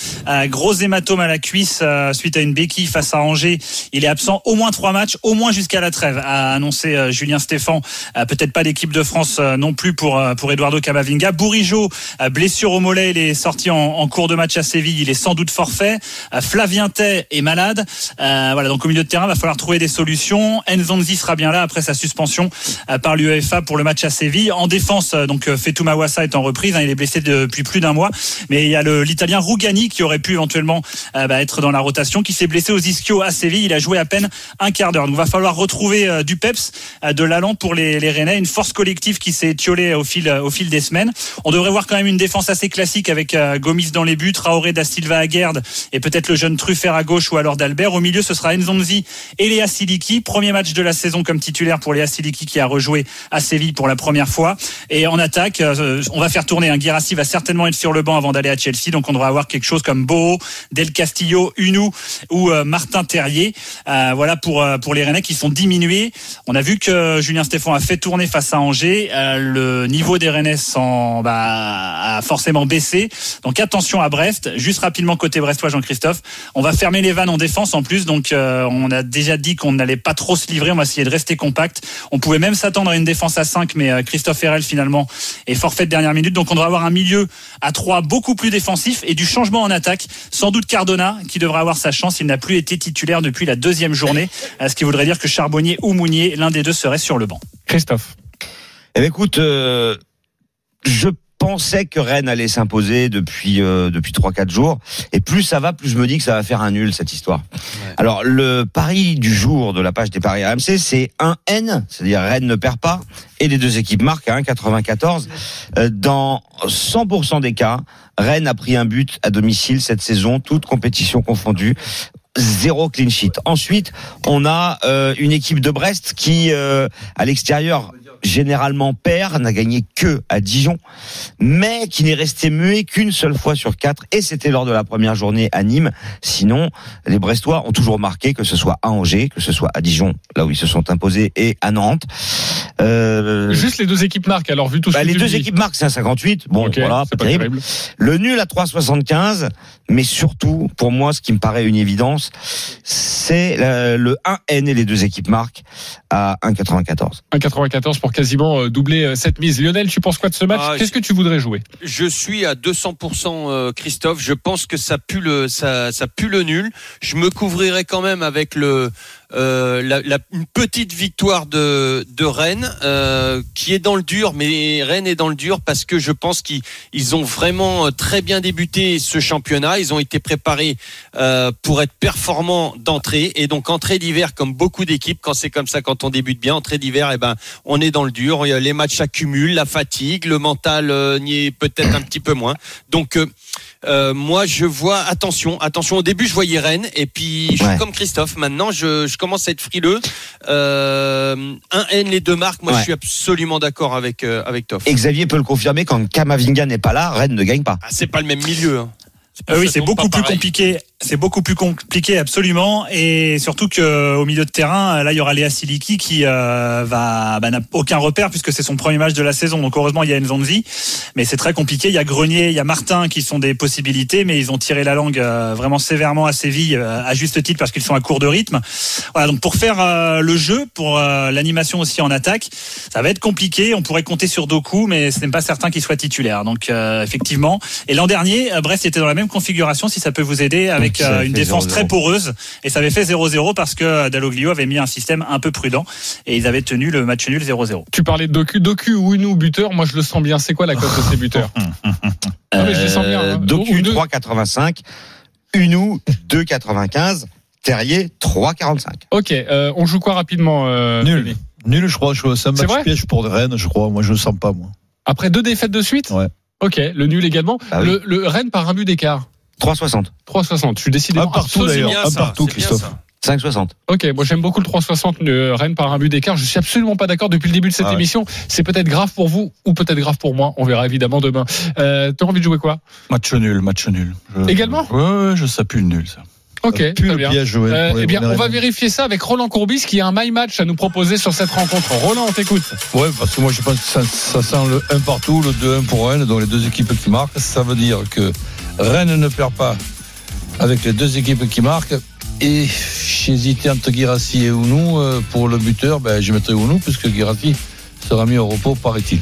gros hématome à la cuisse suite à une béquille face à Angers. Il est absent au moins trois matchs, au moins jusqu'à la trêve, a annoncé Julien Stéphan. Peut-être pas l'équipe de France non plus pour pour Eduardo Camavinga. Bourigeau, blessure au mollet, il est sorti en, en cours de match à Séville. Il est sans doute forfait. Flavien Tay est malade. Voilà, donc au milieu de terrain, va falloir trouver des solutions. Nzonzi sera bien là après sa suspension euh, par l'UEFA pour le match à Séville. En défense, euh, donc euh, Fetou Mawassa est en reprise. hein, il est blessé depuis plus d'un mois, mais il y a l'Italien Rugani qui aurait pu éventuellement bah, être dans la rotation, qui s'est blessé aux ischios à Séville. Il a joué à peine un quart d'heure. Donc va falloir retrouver du peps, de l'allant pour les, les Rennais, une force collective qui s'est étiolée au fil au fil des semaines. On devrait voir quand même une défense assez classique avec Gomis dans les buts, Traoré da Silva à Guerde et peut-être le jeune Truffert à gauche ou alors d'Albert. Au milieu, ce sera Nzonzi et Léa Siliki. Premier match de la saison comme titulaire pour Léa Siliki qui a rejoué à Séville pour la première fois. Et en attaque, euh, on va faire tourner un Guirassi va certainement être sur le banc avant d'aller à Chelsea. Donc on devrait avoir quelque chose comme Boho, Del Castillo, Unou ou euh, Martin Terrier. Euh, voilà pour pour les Rennais qui sont diminués. On a vu que Julien Stéphan a fait tourner face à Angers. Le niveau des Rennais s'en- bah, a forcément baissé. Donc attention à Brest. Juste rapidement côté brestois, Jean-Christophe. On va fermer les vannes en défense en plus. Donc on a déjà dit qu'on n'allait pas trop se livrer. On va essayer de rester compact. On pouvait même s'attendre à une défense à 5, mais euh, Christophe Herrel finalement est forfait de dernière minute. Donc on devra avoir un milieu à 3 beaucoup plus défensif et du changement en attaque. Sans doute Cardona qui devra avoir sa chance. Il n'a plus été titulaire depuis la deuxième journée. Euh, Ce qui voudrait dire que Charbonnier ou Mounier, l'un des deux serait sur le banc. Christophe. Eh bien, écoute, euh, je pensais que Rennes allait s'imposer depuis euh, depuis trois quatre jours et plus ça va plus je me dis que ça va faire un nul cette histoire. Alors le pari du jour de la page des paris AMC c'est un N, c'est-à-dire Rennes ne perd pas et les deux équipes marquent à 1,94. Euh, dans 100% des cas, Rennes a pris un but à domicile cette saison, toute compétition confondue zéro clean sheet. Ensuite, on a euh, une équipe de Brest qui, euh, à l'extérieur, généralement perd, n'a gagné que à Dijon, mais qui n'est resté muet qu'une seule fois sur quatre, et c'était lors de la première journée à Nîmes. Sinon, les Brestois ont toujours marqué, que ce soit à Angers, que ce soit à Dijon, là où ils se sont imposés, et à Nantes. Euh, Juste les deux équipes marquent. Alors vu tout ce bah, que les deux équipes marquent, c'est un 58. Bon, Ok, voilà, c'est pas pas terrible. terrible. Le nul à 3,75, mais surtout, pour moi, ce qui me paraît une évidence, c'est euh, le 1N et les deux équipes marquent à 1,94. 1,94 pour quasiment euh, doubler euh, cette mise. Lionel, tu penses quoi de ce match Ah, Qu'est-ce que tu voudrais jouer Je suis à 200% euh, Christophe. Je pense que ça pue le ça, ça pue le nul. Je me couvrirai quand même avec le euh, la, la- une petite victoire de de Rennes euh, qui est dans le dur, mais Rennes est dans le dur parce que je pense qu'ils ils ont vraiment euh, très bien débuté ce championnat. Ils ont été préparés euh, pour être performants d'entrée. Et donc entrée d'hiver comme beaucoup d'équipes quand c'est comme ça quand on débute bien entrée d'hiver et ben on est dans le dur. Les matchs s'accumulent. La fatigue le mental euh, n'y est peut-être un petit peu moins. Donc euh, moi je vois attention attention au début je voyais Rennes et puis je suis Ouais. comme Christophe maintenant je, je commence à être frileux euh, un N les deux marques moi Ouais. je suis absolument d'accord avec euh, avec Toff Et Xavier peut le confirmer, quand Kamavinga n'est pas là, Rennes ne gagne pas. ah, c'est pas le même milieu hein. Euh, oui, c'est beaucoup plus pareil. compliqué. C'est beaucoup plus compliqué, absolument, et surtout que au milieu de terrain, là, il y aura Léa Siliki qui euh, va bah, n'a aucun repère puisque c'est son premier match de la saison. Donc heureusement, il y a Nzonzi, mais c'est très compliqué. Il y a Grenier, il y a Martin qui sont des possibilités, mais ils ont tiré la langue euh, vraiment sévèrement à Séville, euh, à juste titre parce qu'ils sont à court de rythme. Voilà, donc pour faire euh, le jeu, pour euh, l'animation aussi en attaque, ça va être compliqué. On pourrait compter sur Doku, mais ce n'est pas certain qu'il soit titulaire. Donc euh, effectivement. Et l'an dernier, Brest était dans la même configuration, si ça peut vous aider, avec avec euh, une défense 0-0. très poreuse et ça avait fait 0-0 parce que Dalloglio avait mis un système un peu prudent et ils avaient tenu le match nul 0-0. Tu parlais de Doku, Doku ou Unou buteur. Moi, je le sens bien. C'est quoi la cote de ces buteurs? Ah, mais je les sens bien, Euh, hein. Doku Ou deux. 3,85. Unou 2,95. Terrier 3,45. Ok, euh, on joue quoi rapidement euh, Nul. Nul, je crois. je- C'est un match piège pour Rennes, je crois. Moi, je le sens pas, moi. Après deux défaites de suite? Ouais. Ok, le nul également. Ah oui. le, le Rennes par un but d'écart. 3,60. 3,60. Je suis décidément Un partout, d'ailleurs. Un partout, Christophe. ça. 5,60. Ok, moi j'aime beaucoup le 3,60 euh, Rennes par un but d'écart. Je suis absolument pas d'accord depuis le début de cette Ah ouais. émission. C'est peut-être grave pour vous ou peut-être grave pour moi. On verra évidemment demain. Euh, T'as envie de jouer quoi? Match nul, match nul. Je- Également? Ouais, ouais, je sais plus le nul, ça. Ok, Plus très le bien. ouais, Euh, eh bien, on va vérifier ça avec Roland Courbis qui a un my match à nous proposer sur cette rencontre. Roland, on t'écoute. Ouais, parce que moi je pense que ça, ça sent le 1 partout, le 2-1 pour Rennes, donc les deux équipes qui marquent. Ça veut dire que Rennes ne perd pas avec les deux équipes qui marquent. Et j'hésitais entre Girassi et Ounou. euh, Pour le buteur, ben, je mettrais Ounou, puisque Girassi sera mis au repos, paraît-il.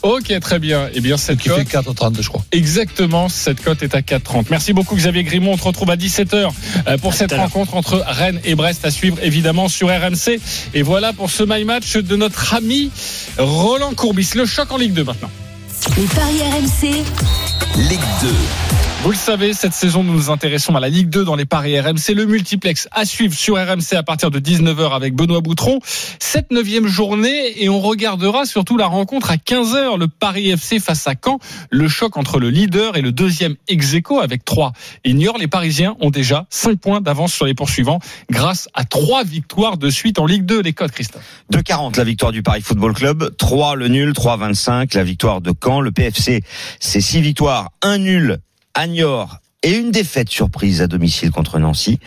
Ok, très bien. Eh bien, cette Qui cote, fait 4,30, je crois. exactement, cette cote est à 4,30. Merci beaucoup Xavier Grimont. On te retrouve à 17h pour cette à rencontre entre Rennes et Brest à suivre évidemment sur RMC. Et voilà pour ce my match de notre ami Roland Courbis. Le choc en Ligue 2 maintenant. Les paris RMC, Ligue 2. Vous le savez, cette saison, nous nous intéressons à la Ligue 2 dans les paris RMC. Le multiplex à suivre sur RMC à partir de 19h avec Benoît Boutron. Cette neuvième journée et on regardera surtout la rencontre à 15h, le Paris FC face à Caen. Le choc entre le leader et le deuxième ex aequo avec 3. Ignore, les Parisiens ont déjà 5 points d'avance sur les poursuivants grâce à 3 victoires de suite en Ligue 2. Les codes, Christophe. 2,40 la victoire du Paris Football Club, 3 le nul, 3,25 la victoire de Caen. Le PFC, c'est 6 victoires, 1 nul à Niort et une défaite surprise à domicile contre Nancy.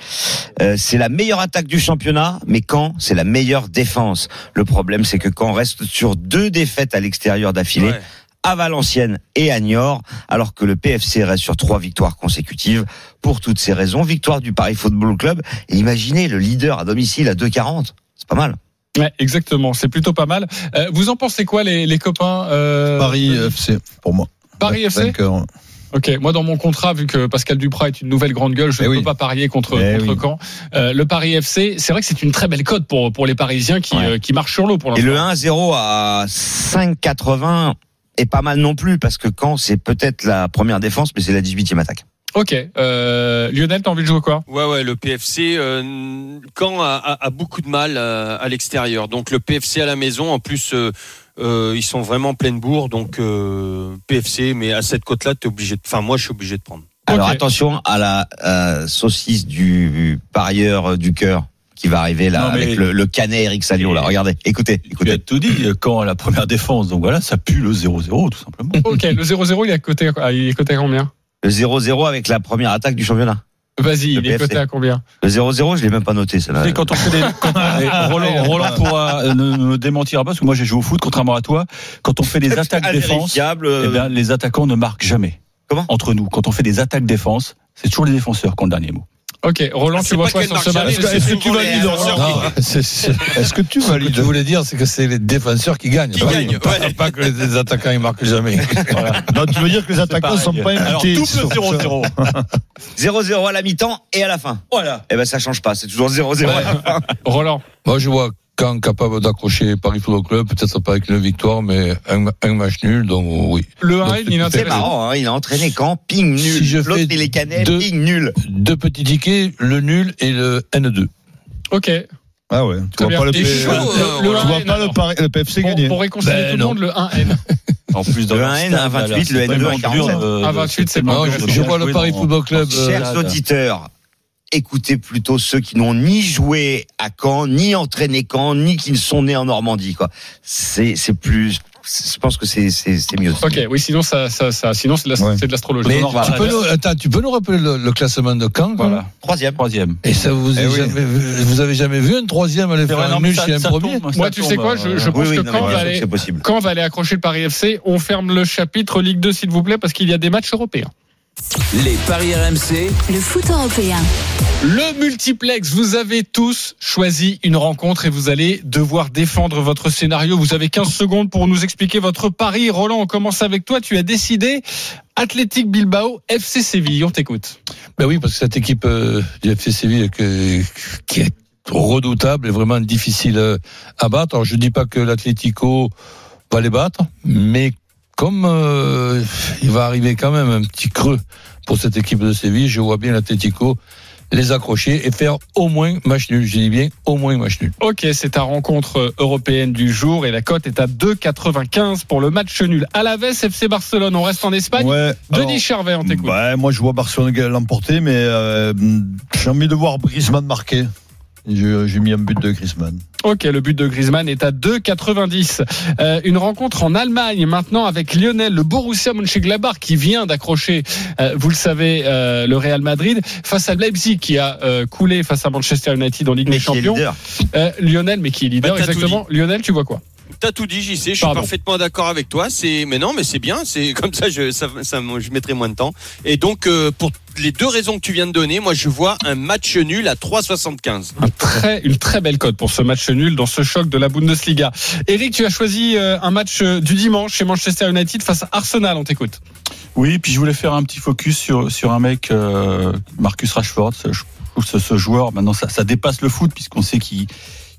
Euh, c'est la meilleure attaque du championnat, mais Caen, c'est la meilleure défense. Le problème, c'est que Caen reste sur deux défaites à l'extérieur d'affilée. Ouais. à Valenciennes et à Niort, alors que le PFC reste sur trois victoires consécutives. Pour toutes ces raisons, victoire du Paris Football Club. Et imaginez le leader à domicile à 2,40. C'est pas mal. Ouais, exactement. C'est plutôt pas mal. Euh, vous en pensez quoi, les, les copains euh, Paris FC, pour moi. Paris FC. Ok, moi dans mon contrat, vu que Pascal Duprat est une nouvelle grande gueule, je Eh ne oui. peux pas parier contre, Eh contre oui. Caen. Euh, le Paris FC, c'est vrai que c'est une très belle cote pour, pour les Parisiens qui, Ouais. euh, qui marchent sur l'eau pour Et l'instant. le 1-0 à 5,80 est pas mal non plus, parce que Caen, c'est peut-être la première défense, mais c'est la 18e attaque. Ok, euh, Lionel, t'as envie de jouer quoi? Ouais, ouais, le PFC, euh, Caen a, a- a beaucoup de mal euh, à l'extérieur. Donc le PFC à la maison, en plus, euh, euh, ils sont vraiment en pleine bourre. Donc euh, PFC, mais à cette cote-là, t'es obligé. De... Enfin, moi, je suis obligé de prendre. Alors attention à la euh, saucisse du parieur euh, du cœur qui va arriver là Non, avec le, le canet Eric Salio là. Regardez, écoutez, Tu as écoutez. tout dit quand la première défense. Donc voilà, ça pue le 0-0, tout simplement. Ok, le 0-0, il est coté, à- il est coté à combien? Le 0-0 avec la première attaque du championnat. Vas-y, Le il est coté à combien Le 0-0, je l'ai même pas noté. Ça, là. Tu sais, quand on fait des, quand on- et Roland, Roland pourra euh, ne me démentira pas parce que moi j'ai joué au foot contrairement à toi. Quand on fait des attaques défense, Invérifiable, euh, eh bien, les attaquants ne marquent jamais. Comment? Entre nous, quand on fait des attaques défense, c'est toujours les défenseurs qui ont le dernier mot. Ok, Roland, Ah, tu vois pas quoi sur ce match Est-ce que tu valides Est-ce que tu Ce que valides tu voulais dire, c'est que c'est les défenseurs qui gagnent. Qui Pas- gagnent, pas, ouais. pas que les attaquants ils marquent jamais. Voilà. Non, tu veux dire que les attaquants sont pas Alors impliqués double sur- 0-0. 0-0 à la mi-temps et à la fin. Voilà. Eh ben ça change pas, c'est toujours 0-0 à la fin. Roland, Moi, je vois quand capable d'accrocher Paris Football Club, peut-être pas avec une victoire, mais un, un match nul, donc oui. le 1 Donc, il est C'est marrant, hein, il a entraîné quand? Ping nul. Si je fais il est canet, deux- ping nul. Deux petits tickets, le nul et le N2. Ok, Ah ouais. Tu vois bien. pas le, Et P- chaud, le- euh, tu le vois 1N, pas le. Paris- le PFC pour, gagner. pour réconcilier Ben, tout le monde, le 1N. En plus, dans Le leur 1N stade, à 28, là, le c'est pas N2 à mal 47. dur de- À 28, c'est mal. je, vois le Paris Football Club. euh, Chers là, auditeurs, écoutez plutôt ceux qui n'ont ni joué à Caen, ni entraîné Caen, ni qui ne sont nés en Normandie. Quoi. C'est, c'est plus. Je pense que c'est, c'est, c'est mieux. Ok, oui, sinon ça, ça, ça sinon c'est de la- Ouais. c'est de l'astrologie. Mais tu, peux nous, attends, tu peux nous rappeler le, le classement de Caen Voilà. Troisième. Troisième. Et ça vous, Eh oui. jamais, vous avez jamais vu un troisième aller faire un nul chez un premier? Moi, tu sais quoi, je, je Oui, pense oui, que non, bien va sûr que aller, c'est possible. quand va aller accrocher le Paris FC, on ferme le chapitre Ligue 2, s'il vous plaît, parce qu'il y a des matchs européens. Les paris RMC. Le foot européen. Le multiplex, vous avez tous choisi une rencontre et vous allez devoir défendre votre scénario. Vous avez 15 secondes pour nous expliquer votre pari. Roland, on commence avec toi. Tu as décidé Athletic Bilbao, FC Séville. On t'écoute. Ben oui, parce que cette équipe euh, du FC Séville que- qui est redoutable et vraiment difficile euh, à battre. Alors je dis pas que l'Atlético va les battre, mais comme euh, il va arriver quand même un petit creux pour cette équipe de Séville, je vois bien l'Atlético les accrocher et faire au moins match nul. Je dis bien au moins match nul. Ok, c'est ta rencontre européenne du jour et la cote est à 2,95 pour le match nul. À la veste, FC Barcelone, on reste en Espagne. Ouais, Denis alors, Charvet, on t'écoute. Ouais, moi je vois Barcelone l'emporter, mais euh, j'ai envie de voir Griezmann marquer. J'ai j'ai mis un but de Griezmann. Ok, le but de Griezmann est à 2,90. Euh, une rencontre en Allemagne maintenant avec Lionel, le Borussia Mönchengladbach qui vient d'accrocher, euh, vous le savez, euh, le Real Madrid face à Leipzig qui a euh, coulé face à Manchester United en Ligue Mais des qui est Champions. leader. Euh, Lionel, mais qui est leader Bah, exactement. Lionel, tu vois quoi? T'as tout dit, JC. Je suis Pardon. parfaitement d'accord avec toi. C'est, mais non, mais c'est bien. C'est comme ça, je, ça, ça, moi, je mettrai moins de temps. Et donc, euh, pour les deux raisons que tu viens de donner, moi, je vois un match nul à 3,75. un très, une très belle cote pour ce match nul dans ce choc de la Bundesliga. Eric, tu as choisi euh, un match euh, du dimanche chez Manchester United face à Arsenal. On t'écoute. Oui, puis je voulais faire un petit focus sur, sur un mec, euh, Marcus Rashford. Ce- Je trouve que ce, ce joueur, maintenant, ça, ça dépasse le foot, puisqu'on sait qu'il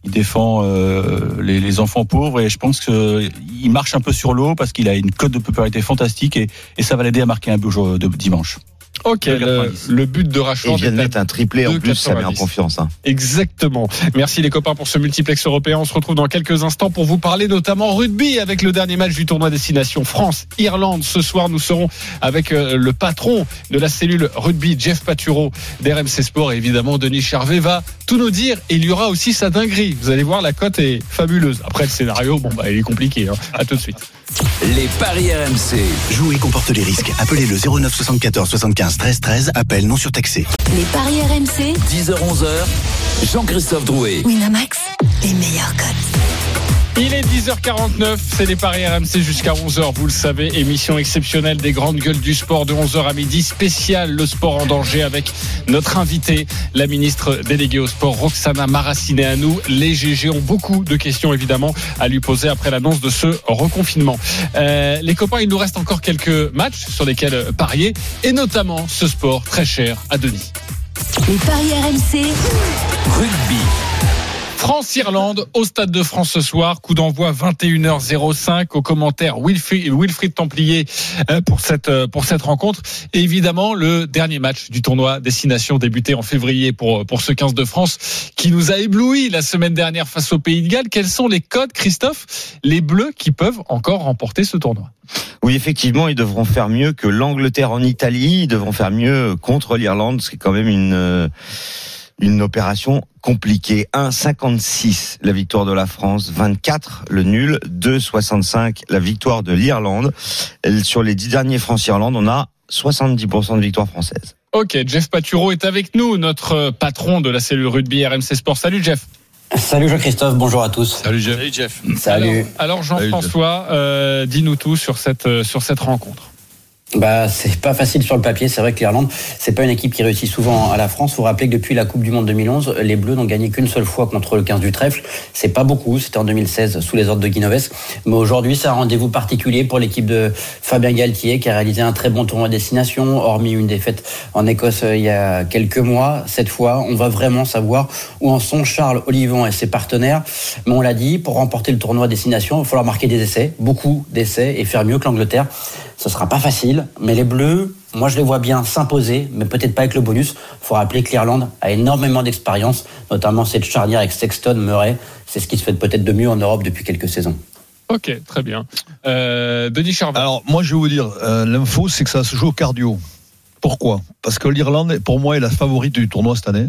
il défend euh, les, enfants pauvres, et je pense qu'il marche un peu sur l'eau, parce qu'il a une cote de popularité fantastique, et, ça va l'aider à marquer un but de dimanche. Ok, le, 2,90. le but de Rashford. il vient de mettre un triplé en plus, ça met en 2,90. confiance. Hein. Exactement. Merci les copains pour ce multiplex européen. On se retrouve dans quelques instants pour vous parler notamment rugby avec le dernier match du tournoi destination France-Irlande. Ce soir, nous serons avec euh, le patron de la cellule rugby, Jeff Paturo d'RMC Sport. Et évidemment, Denis Charvet va tout nous dire. Et il y aura aussi sa dinguerie. Vous allez voir, la cote est fabuleuse. Après, le scénario, bon, bah, il est compliqué. Hein. À tout de suite. Les paris RMC. Jouer comporte les risques. Appelez le 09 74 75 13 13. Appel non surtaxé. Les paris RMC. 10h-11h. Jean-Christophe Drouet. Winamax. Les meilleurs cotes. Il est 10h49, c'est les paris RMC jusqu'à 11h, vous le savez, émission exceptionnelle des grandes gueules du sport de 11h à midi, spécial le sport en danger avec notre invité, la ministre déléguée au sport Roxana Maracineanu. Les GG ont beaucoup de questions évidemment à lui poser après l'annonce de ce reconfinement. Euh, les copains, il nous reste encore quelques matchs sur lesquels parier et notamment ce sport très cher à Denis. Les paris RMC. Rugby. France-Irlande au Stade de France ce soir. Coup d'envoi 21h05. Au commentaire Wilfried, Templier euh, pour cette, euh, pour cette rencontre. Évidemment, le dernier match du tournoi Destination débuté en février pour, pour ce 15 de France qui nous a ébloui la semaine dernière face au Pays de Galles. Quels sont les codes, Christophe? Les Bleus qui peuvent encore remporter ce tournoi Oui, effectivement, ils devront faire mieux que l'Angleterre en Italie. Ils devront faire mieux contre l'Irlande, ce quand même une euh, une opération compliquée. 1,56 la victoire de la France, 24 le nul, 2,65 la victoire de l'Irlande. Sur les dix derniers France-Irlande, on a 70% de victoire française. Ok, Jeff Paturo est avec nous, notre patron de la cellule rugby RMC Sport. Salut Jeff. Salut Jean-Christophe, bonjour à tous. Salut Jeff. Salut Jeff. Salut. Alors, alors Jean-François, euh, dis-nous tout sur cette, euh, sur cette rencontre. Bah, c'est pas facile sur le papier. C'est vrai que l'Irlande, c'est pas une équipe qui réussit souvent à la France. Vous vous rappelez que depuis la Coupe du Monde 2011, les Bleus n'ont gagné qu'une seule fois contre le 15 du trèfle. C'est pas beaucoup. C'était en 2016 sous les ordres de Guinoves. Mais aujourd'hui, c'est un rendez-vous particulier pour l'équipe de Fabien Galtier qui a réalisé un très bon tournoi à destination, hormis une défaite en Écosse euh, il y a quelques mois. Cette fois, on va vraiment savoir où en sont Charles Olivon et ses partenaires. Mais on l'a dit, pour remporter le tournoi à destination, il va falloir marquer des essais, beaucoup d'essais et faire mieux que l'Angleterre. Ce sera pas facile, mais les Bleus, moi je les vois bien s'imposer, mais peut-être pas avec le bonus. faut rappeler que l'Irlande a énormément d'expérience, notamment cette charnière avec Sexton, Murray. C'est ce qui se fait peut-être de mieux en Europe depuis quelques saisons. Ok, très bien. Euh, Denis Charvet. Alors, moi, je vais vous dire, euh, l'info, c'est que ça se joue au cardio. Pourquoi? Parce que l'Irlande, pour moi, est la favorite du tournoi cette année.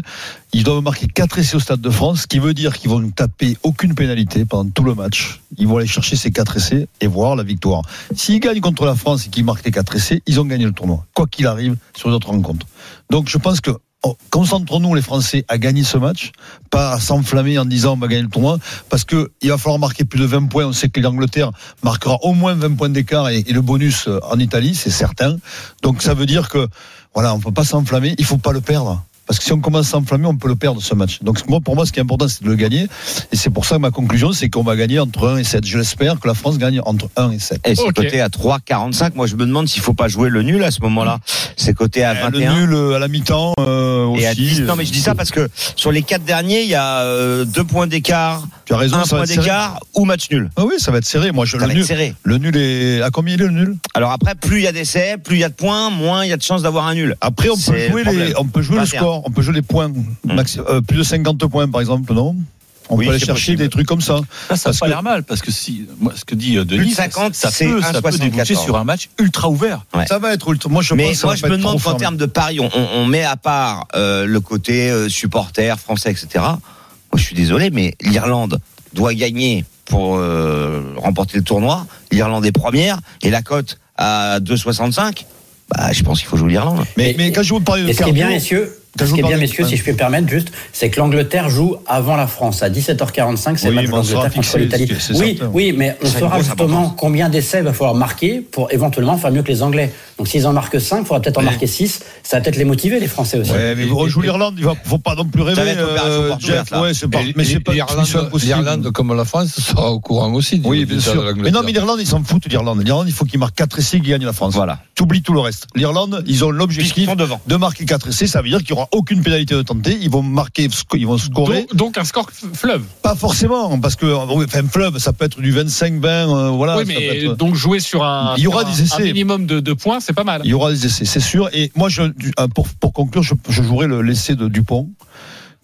Ils doivent marquer 4 essais au Stade de France, ce qui veut dire qu'ils vont ne taper aucune pénalité pendant tout le match. Ils vont aller chercher ces 4 essais et voir la victoire. S'ils gagnent contre la France et qu'ils marquent les 4 essais, ils ont gagné le tournoi, quoi qu'il arrive sur les autres rencontres. Donc je pense que oh, concentrons-nous les Français à gagner ce match, pas à s'enflammer en disant on va gagner le tournoi, parce que il va falloir marquer plus de 20 points. On sait que l'Angleterre marquera au moins 20 points d'écart et, le bonus euh, en Italie, c'est certain. Donc ça veut dire que voilà, on peut pas s'enflammer, il faut pas le perdre. Parce que si on commence à s'enflammer, on peut le perdre ce match. Donc moi, pour moi, ce qui est important, c'est de le gagner. Et c'est pour ça que ma conclusion, c'est qu'on va gagner entre 1 et 7. Je l'espère que la France gagne entre 1 et 7. Et c'est Ok. coté à 3,45. Moi, je me demande s'il faut pas jouer le nul à ce moment-là. C'est coté à Euh, Le 21. nul euh, à la mi-temps euh, aussi. Et à 10, non mais je dis ça parce que sur les quatre derniers, il y a euh, deux points d'écart, Tu as raison, un ça point être d'écart ou match nul? Ah oui, ça va être serré. Moi, je, Ça le va être nul, serré. le nul est à combien il est le nul? Alors après, plus il y a d'essais, plus il y a de points, moins il y a de chances d'avoir un nul. Après, on peut jouer le les, problème. on peut jouer le 21. score, on peut jouer les points, maxi- euh, plus de 50 points par exemple, non? On Oui, peut aller chercher possible. des trucs comme ça. Ça, ça n'a pas l'air mal, parce que si, moi, ce que dit euh, Denis, Plus de 50, ça, c'est peut, ça peut 1,74. déboucher sur un match ultra ouvert. Ouais. Ça va être ultra- Moi, je Mais pense que ça moi, je me être demande qu'en termes de pari, on, on- on met à part euh, le côté euh, supporter français, etc. Moi, je suis désolé, mais l'Irlande doit gagner pour euh, remporter le tournoi. L'Irlande est première et la cote à 2,65. Bah, je pense qu'il faut jouer l'Irlande. Mais, quand je vous parle de est bien, cardio, messieurs, ce qui est bien, messieurs, si je peux me permettre juste, c'est que l'Angleterre joue avant la France à 17h45. C'est Oui, le match l'Angleterre contre l'Italie. Oui, certain. oui, mais on saura justement importance. combien d'essais il va falloir marquer pour éventuellement faire mieux que les Anglais. Donc s'ils en marquent 5, il faudra peut-être en marquer 6. Ça va peut-être les motiver, les Français aussi. Ouais, mais on joue l'Irlande, il va, faut pas non plus rêver. Euh, Jeff, ouais, pas, mais c'est pas l'Irlande-. L'Irlande, comme la France, sera au courant aussi. Oui, bien sûr. Mais non, mais l'Irlande, ils s'en foutent d'Irlande. L'Irlande, il faut qu'ils marquent 4 essais, qu'ils gagnent la France. Voilà. T'oublies tout le reste. L'Irlande, ils ont l'objectif de marquer 4 essais. Ça veut dire qu'il n'y aura aucune pénalité de tenter. Ils vont marquer, ils vont scorer. Donc, donc un score fleuve. Pas forcément, parce que, oui, enfin, fleuve, ça peut être du 25-20, euh, voilà. oui, ça peut mais être- donc jouer sur un, Il y aura sur un- des essais. un minimum de, de points, c'est pas mal. Il y aura des essais, c'est sûr. Et moi, je, euh, pour, pour conclure, je, je jouerai le- l'essai de Dupont.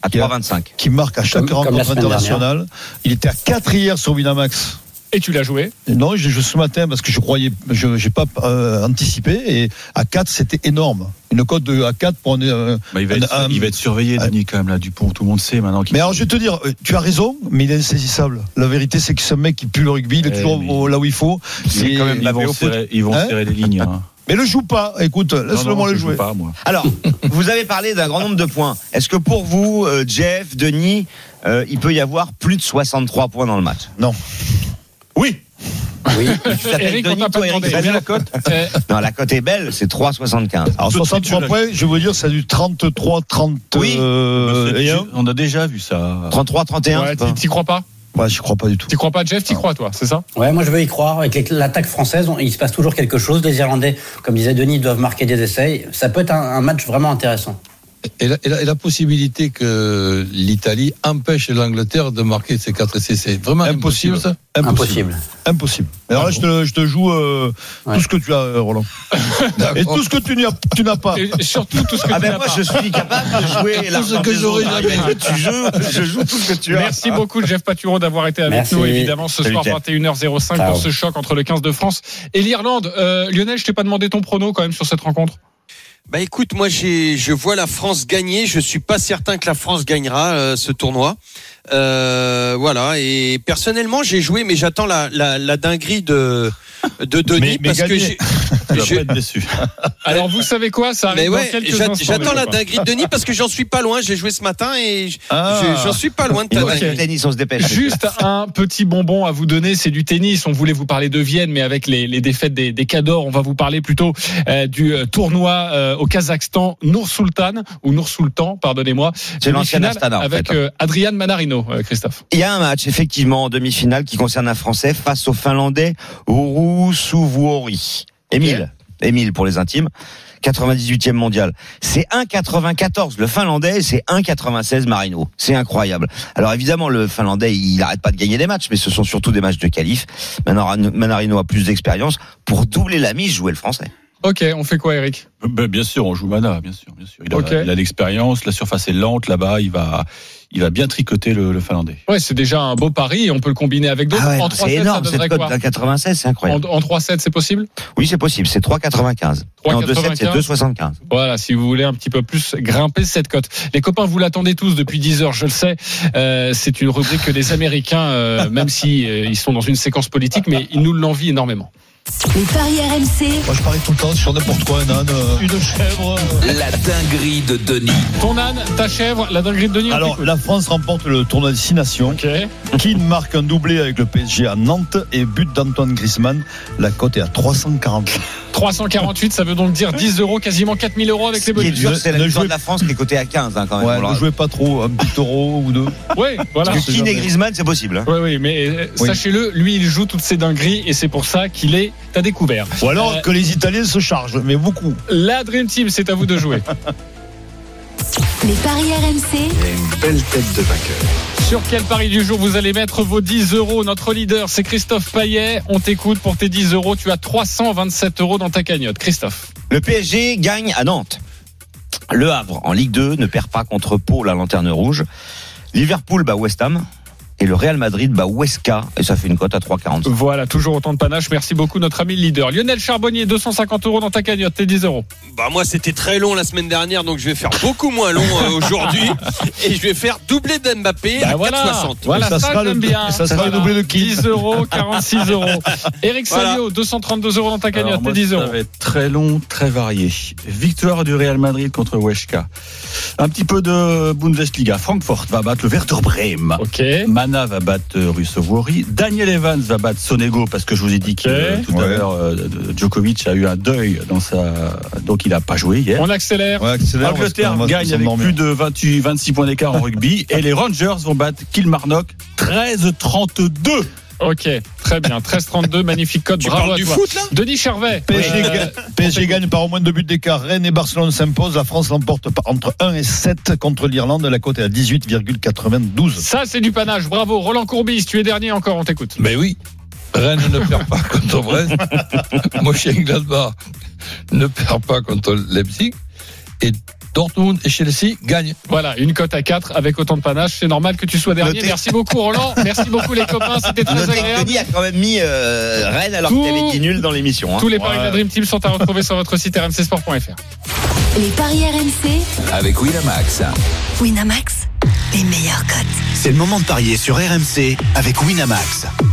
À Qui a- 3,25. Qui marque à chaque Comme- rencontre internationale. Il était à 4 hier sur Winamax. Et tu l'as joué. Non, j'ai joué ce matin parce que je croyais, je n'ai pas euh, anticipé. Et à 4, c'était énorme. Une cote de à 4 pour un. euh, Bah, il, va un- être, un- il va être surveillé, Denis, quand même, là, Dupont. Tout le monde sait maintenant qu'il. Mais alors, je vais te dire, euh, tu as raison, mais il est insaisissable. La vérité, c'est que ce mec qui pue le rugby, il est Eh, toujours au- là où il faut. C'est quand même, ils vont au foot. serrer, ils vont Hein serrer les lignes. hein. Mais le joue pas. Écoute, Non, laisse-le non, moi je le joue jouer. pas, moi. Alors, vous avez parlé d'un grand nombre de points. Est-ce que pour vous, euh, Jeff, Denis, euh, il peut y avoir plus de 63 points dans le match? Non. Oui. Oui. Tu t'appelles Eric, on Denis, toi, Eric, la cote Non, la cote est belle, c'est 3,75. Alors, Tout de suite, 63 je- points, je veux dire, c'est du 33, 30. Oui. euh, on a déjà vu ça. 33, 31. ouais, t'y- crois pas Ouais, j'y crois pas du tout. T'y crois pas, Jeff T'y crois, toi, c'est ça? Ouais, moi je veux y croire. Avec l'attaque française, on- il se passe toujours quelque chose. Les Irlandais, comme disait Denis, doivent marquer des essais. Ça peut être un, un match vraiment intéressant. Et la, et la- et la possibilité que l'Italie empêche l'Angleterre de marquer ces quatre essais, c'est vraiment Impossible. impossible, ça Impossible. Impossible. Alors là, je te, je te joue euh, Ouais. tout ce que tu as, euh, Roland. Et tout ce que tu n'as tu n'as pas. Et surtout tout ce que Ah tu ben n'as moi pas. je suis capable de jouer l'argent que des j'aurais jamais. Tu joues, je joue tout ce que tu as. Merci beaucoup, Jeff Paturo, d'avoir été avec Merci. nous, évidemment, ce Salut, soir, Jeff. 21h05, Ciao. pour ce choc entre le 15 de France et l'Irlande. Euh, Lionel, je t'ai pas demandé ton prono quand même sur cette rencontre. Bah écoute, moi j'ai, je vois la France gagner. Je suis pas certain que la France gagnera euh, ce tournoi. Euh, voilà. Et personnellement, j'ai joué, mais j'attends la, la, la dinguerie de de Denis Mais- mais parce que j'ai. Je- pas être déçu. Alors, vous savez quoi? Ça arrive mais ouais, dans quelques j'a- instants. j'attends la dinguerie de Denis parce que j'en suis pas loin. J'ai joué ce matin et je- Ah. je- j'en suis pas loin de ta dinguerie. tennis, on se dépêche. Juste un petit bonbon à vous donner, c'est du tennis. On voulait vous parler de Vienne, mais avec les, les défaites des, des Cadors, on va vous parler plutôt euh, du euh, tournoi euh, au Kazakhstan, Nour Sultan ou Nour Sultan, pardonnez-moi. C'est l'ancien Demi-finale Astana, en avec fait. euh, Adrian Manarino, euh, Christophe. Il y a un match, effectivement, en demi-finale qui concerne un Français face au Finlandais Suvuori. Émile. Émile pour les intimes. 98e mondial. C'est 1,94 le Finlandais, c'est 1,96 Marino. C'est incroyable. Alors évidemment, le Finlandais, il n'arrête pas de gagner des matchs, mais ce sont surtout des matchs de qualif. Manarino Manarino a plus d'expérience. Pour doubler la mise, jouer le Français. Ok, on fait quoi, Eric? Ben, bien sûr, on joue Mana, bien sûr, bien sûr. Il a, l'expérience, la surface est lente là-bas, il va, il va bien tricoter le, le Finlandais. Ouais, c'est déjà un beau pari et on peut le combiner avec d'autres. Ah ouais, en c'est 3-7, ça énorme cette cote quoi? d'un 96, c'est En, incroyable. en 3-7, c'est possible? Oui, c'est possible, c'est 3,95. Et en 2,7, c'est 2,75. Voilà, si vous voulez un petit peu plus grimper cette cote. Les copains, vous l'attendez tous depuis 10 heures, je le sais. Euh, c'est une rubrique que les Américains, euh, même si euh, ils sont dans une séquence politique, mais ils nous l'envient énormément. Les paris RMC. Moi, je parie tout le temps sur n'importe quoi, un âne, euh, une chèvre. euh. La dinguerie de Denis. Ton âne, ta chèvre, la dinguerie de Denis. Alors, la France remporte le tournoi des Six Nations. Ok. Keane marque un doublé avec le PSG à Nantes et but d'Antoine Griezmann. La cote est à 340. 348, ça veut donc dire 10 euros, quasiment 4000 euros avec les bonus. dur, c'est la victoire de la France qui est cotée à 15 hein, quand même. Ouais, On ne jouez pas trop, un petit euro ou deux. Oui, voilà. Parce que Keane et Griezmann, c'est possible. hein. Oui, oui, mais euh, Oui. sachez-le, lui, il joue toutes ces dingueries et c'est pour ça qu'il est à découvert. Ou alors Euh, que les Italiens se chargent, mais beaucoup. La Dream Team, c'est à vous de jouer. Les paris RMC. A une belle tête de vainqueur. Sur quel pari du jour vous allez mettre vos 10 euros? Notre leader, c'est Christophe Paillet. On t'écoute pour tes 10 euros. Tu as 327 euros dans ta cagnotte. Christophe. Le PSG gagne à Nantes. Le Havre, en Ligue 2, ne perd pas contre Pau, la lanterne rouge. Liverpool bat West Ham. Et le Real Madrid bat Huesca. Et ça fait une cote à 3,40. Voilà, toujours autant de panache. Merci beaucoup, notre ami le leader. Lionel Charbonnier, 250 euros dans ta cagnotte. Tes 10 euros. Bah moi c'était très long la semaine dernière donc je vais faire beaucoup moins long euh, aujourd'hui et je vais faire doubler d'Mbappé Bah à voilà, 4,60. voilà ça ça, sera le- bien. et ça sera le doublé de qui 10 euros, 46 euros. Eric Voilà. Salio, 232 euros dans ta cagnotte. Tes 10 ça euros. va être très long, très varié. Victoire du Real Madrid contre Huesca. Un petit peu de Bundesliga. Francfort va battre le Werder Bremen. Ok. Mana va battre euh, Russovori. Daniel Evans va battre Sonego parce que je vous ai dit que tout à l'heure euh, Djokovic a eu un deuil dans sa donc il a pas joué hier. On accélère. Ouais, va gagne avec plus de 28, 26 points d'écart en rugby et les Rangers vont battre Kilmarnock 13-32. Ok, très bien. 13-32, magnifique code. Tu Bravo à du toi. foot là Denis Charvet. PSG, Euh, gagne, PSG gagne par au moins deux buts d'écart. Rennes et Barcelone s'imposent. La France l'emporte par- entre 1 et 7 contre l'Irlande. La cote est à 18,92. Ça, c'est du panache. Bravo. Roland Courbis, tu es dernier encore. On t'écoute. Mais oui, Rennes ne perd pas contre Brest. Mönchengladbach ne perd pas contre Leipzig. Et Dortmund et Chelsea gagnent. Voilà, une cote à 4 avec autant de panache. C'est normal que tu sois dernier. Notez. Merci beaucoup, Roland. Merci beaucoup, les copains. C'était très Notez agréable. Denis a quand même mis euh, Rennes alors qu'il avait dit nul dans l'émission. hein. Tous les paris de la. Dream Team sont à retrouver sur votre site rmcsport.fr. Les paris RMC. Avec Winamax. Winamax. Les meilleurs cotes. C'est le moment de parier sur RMC avec Winamax.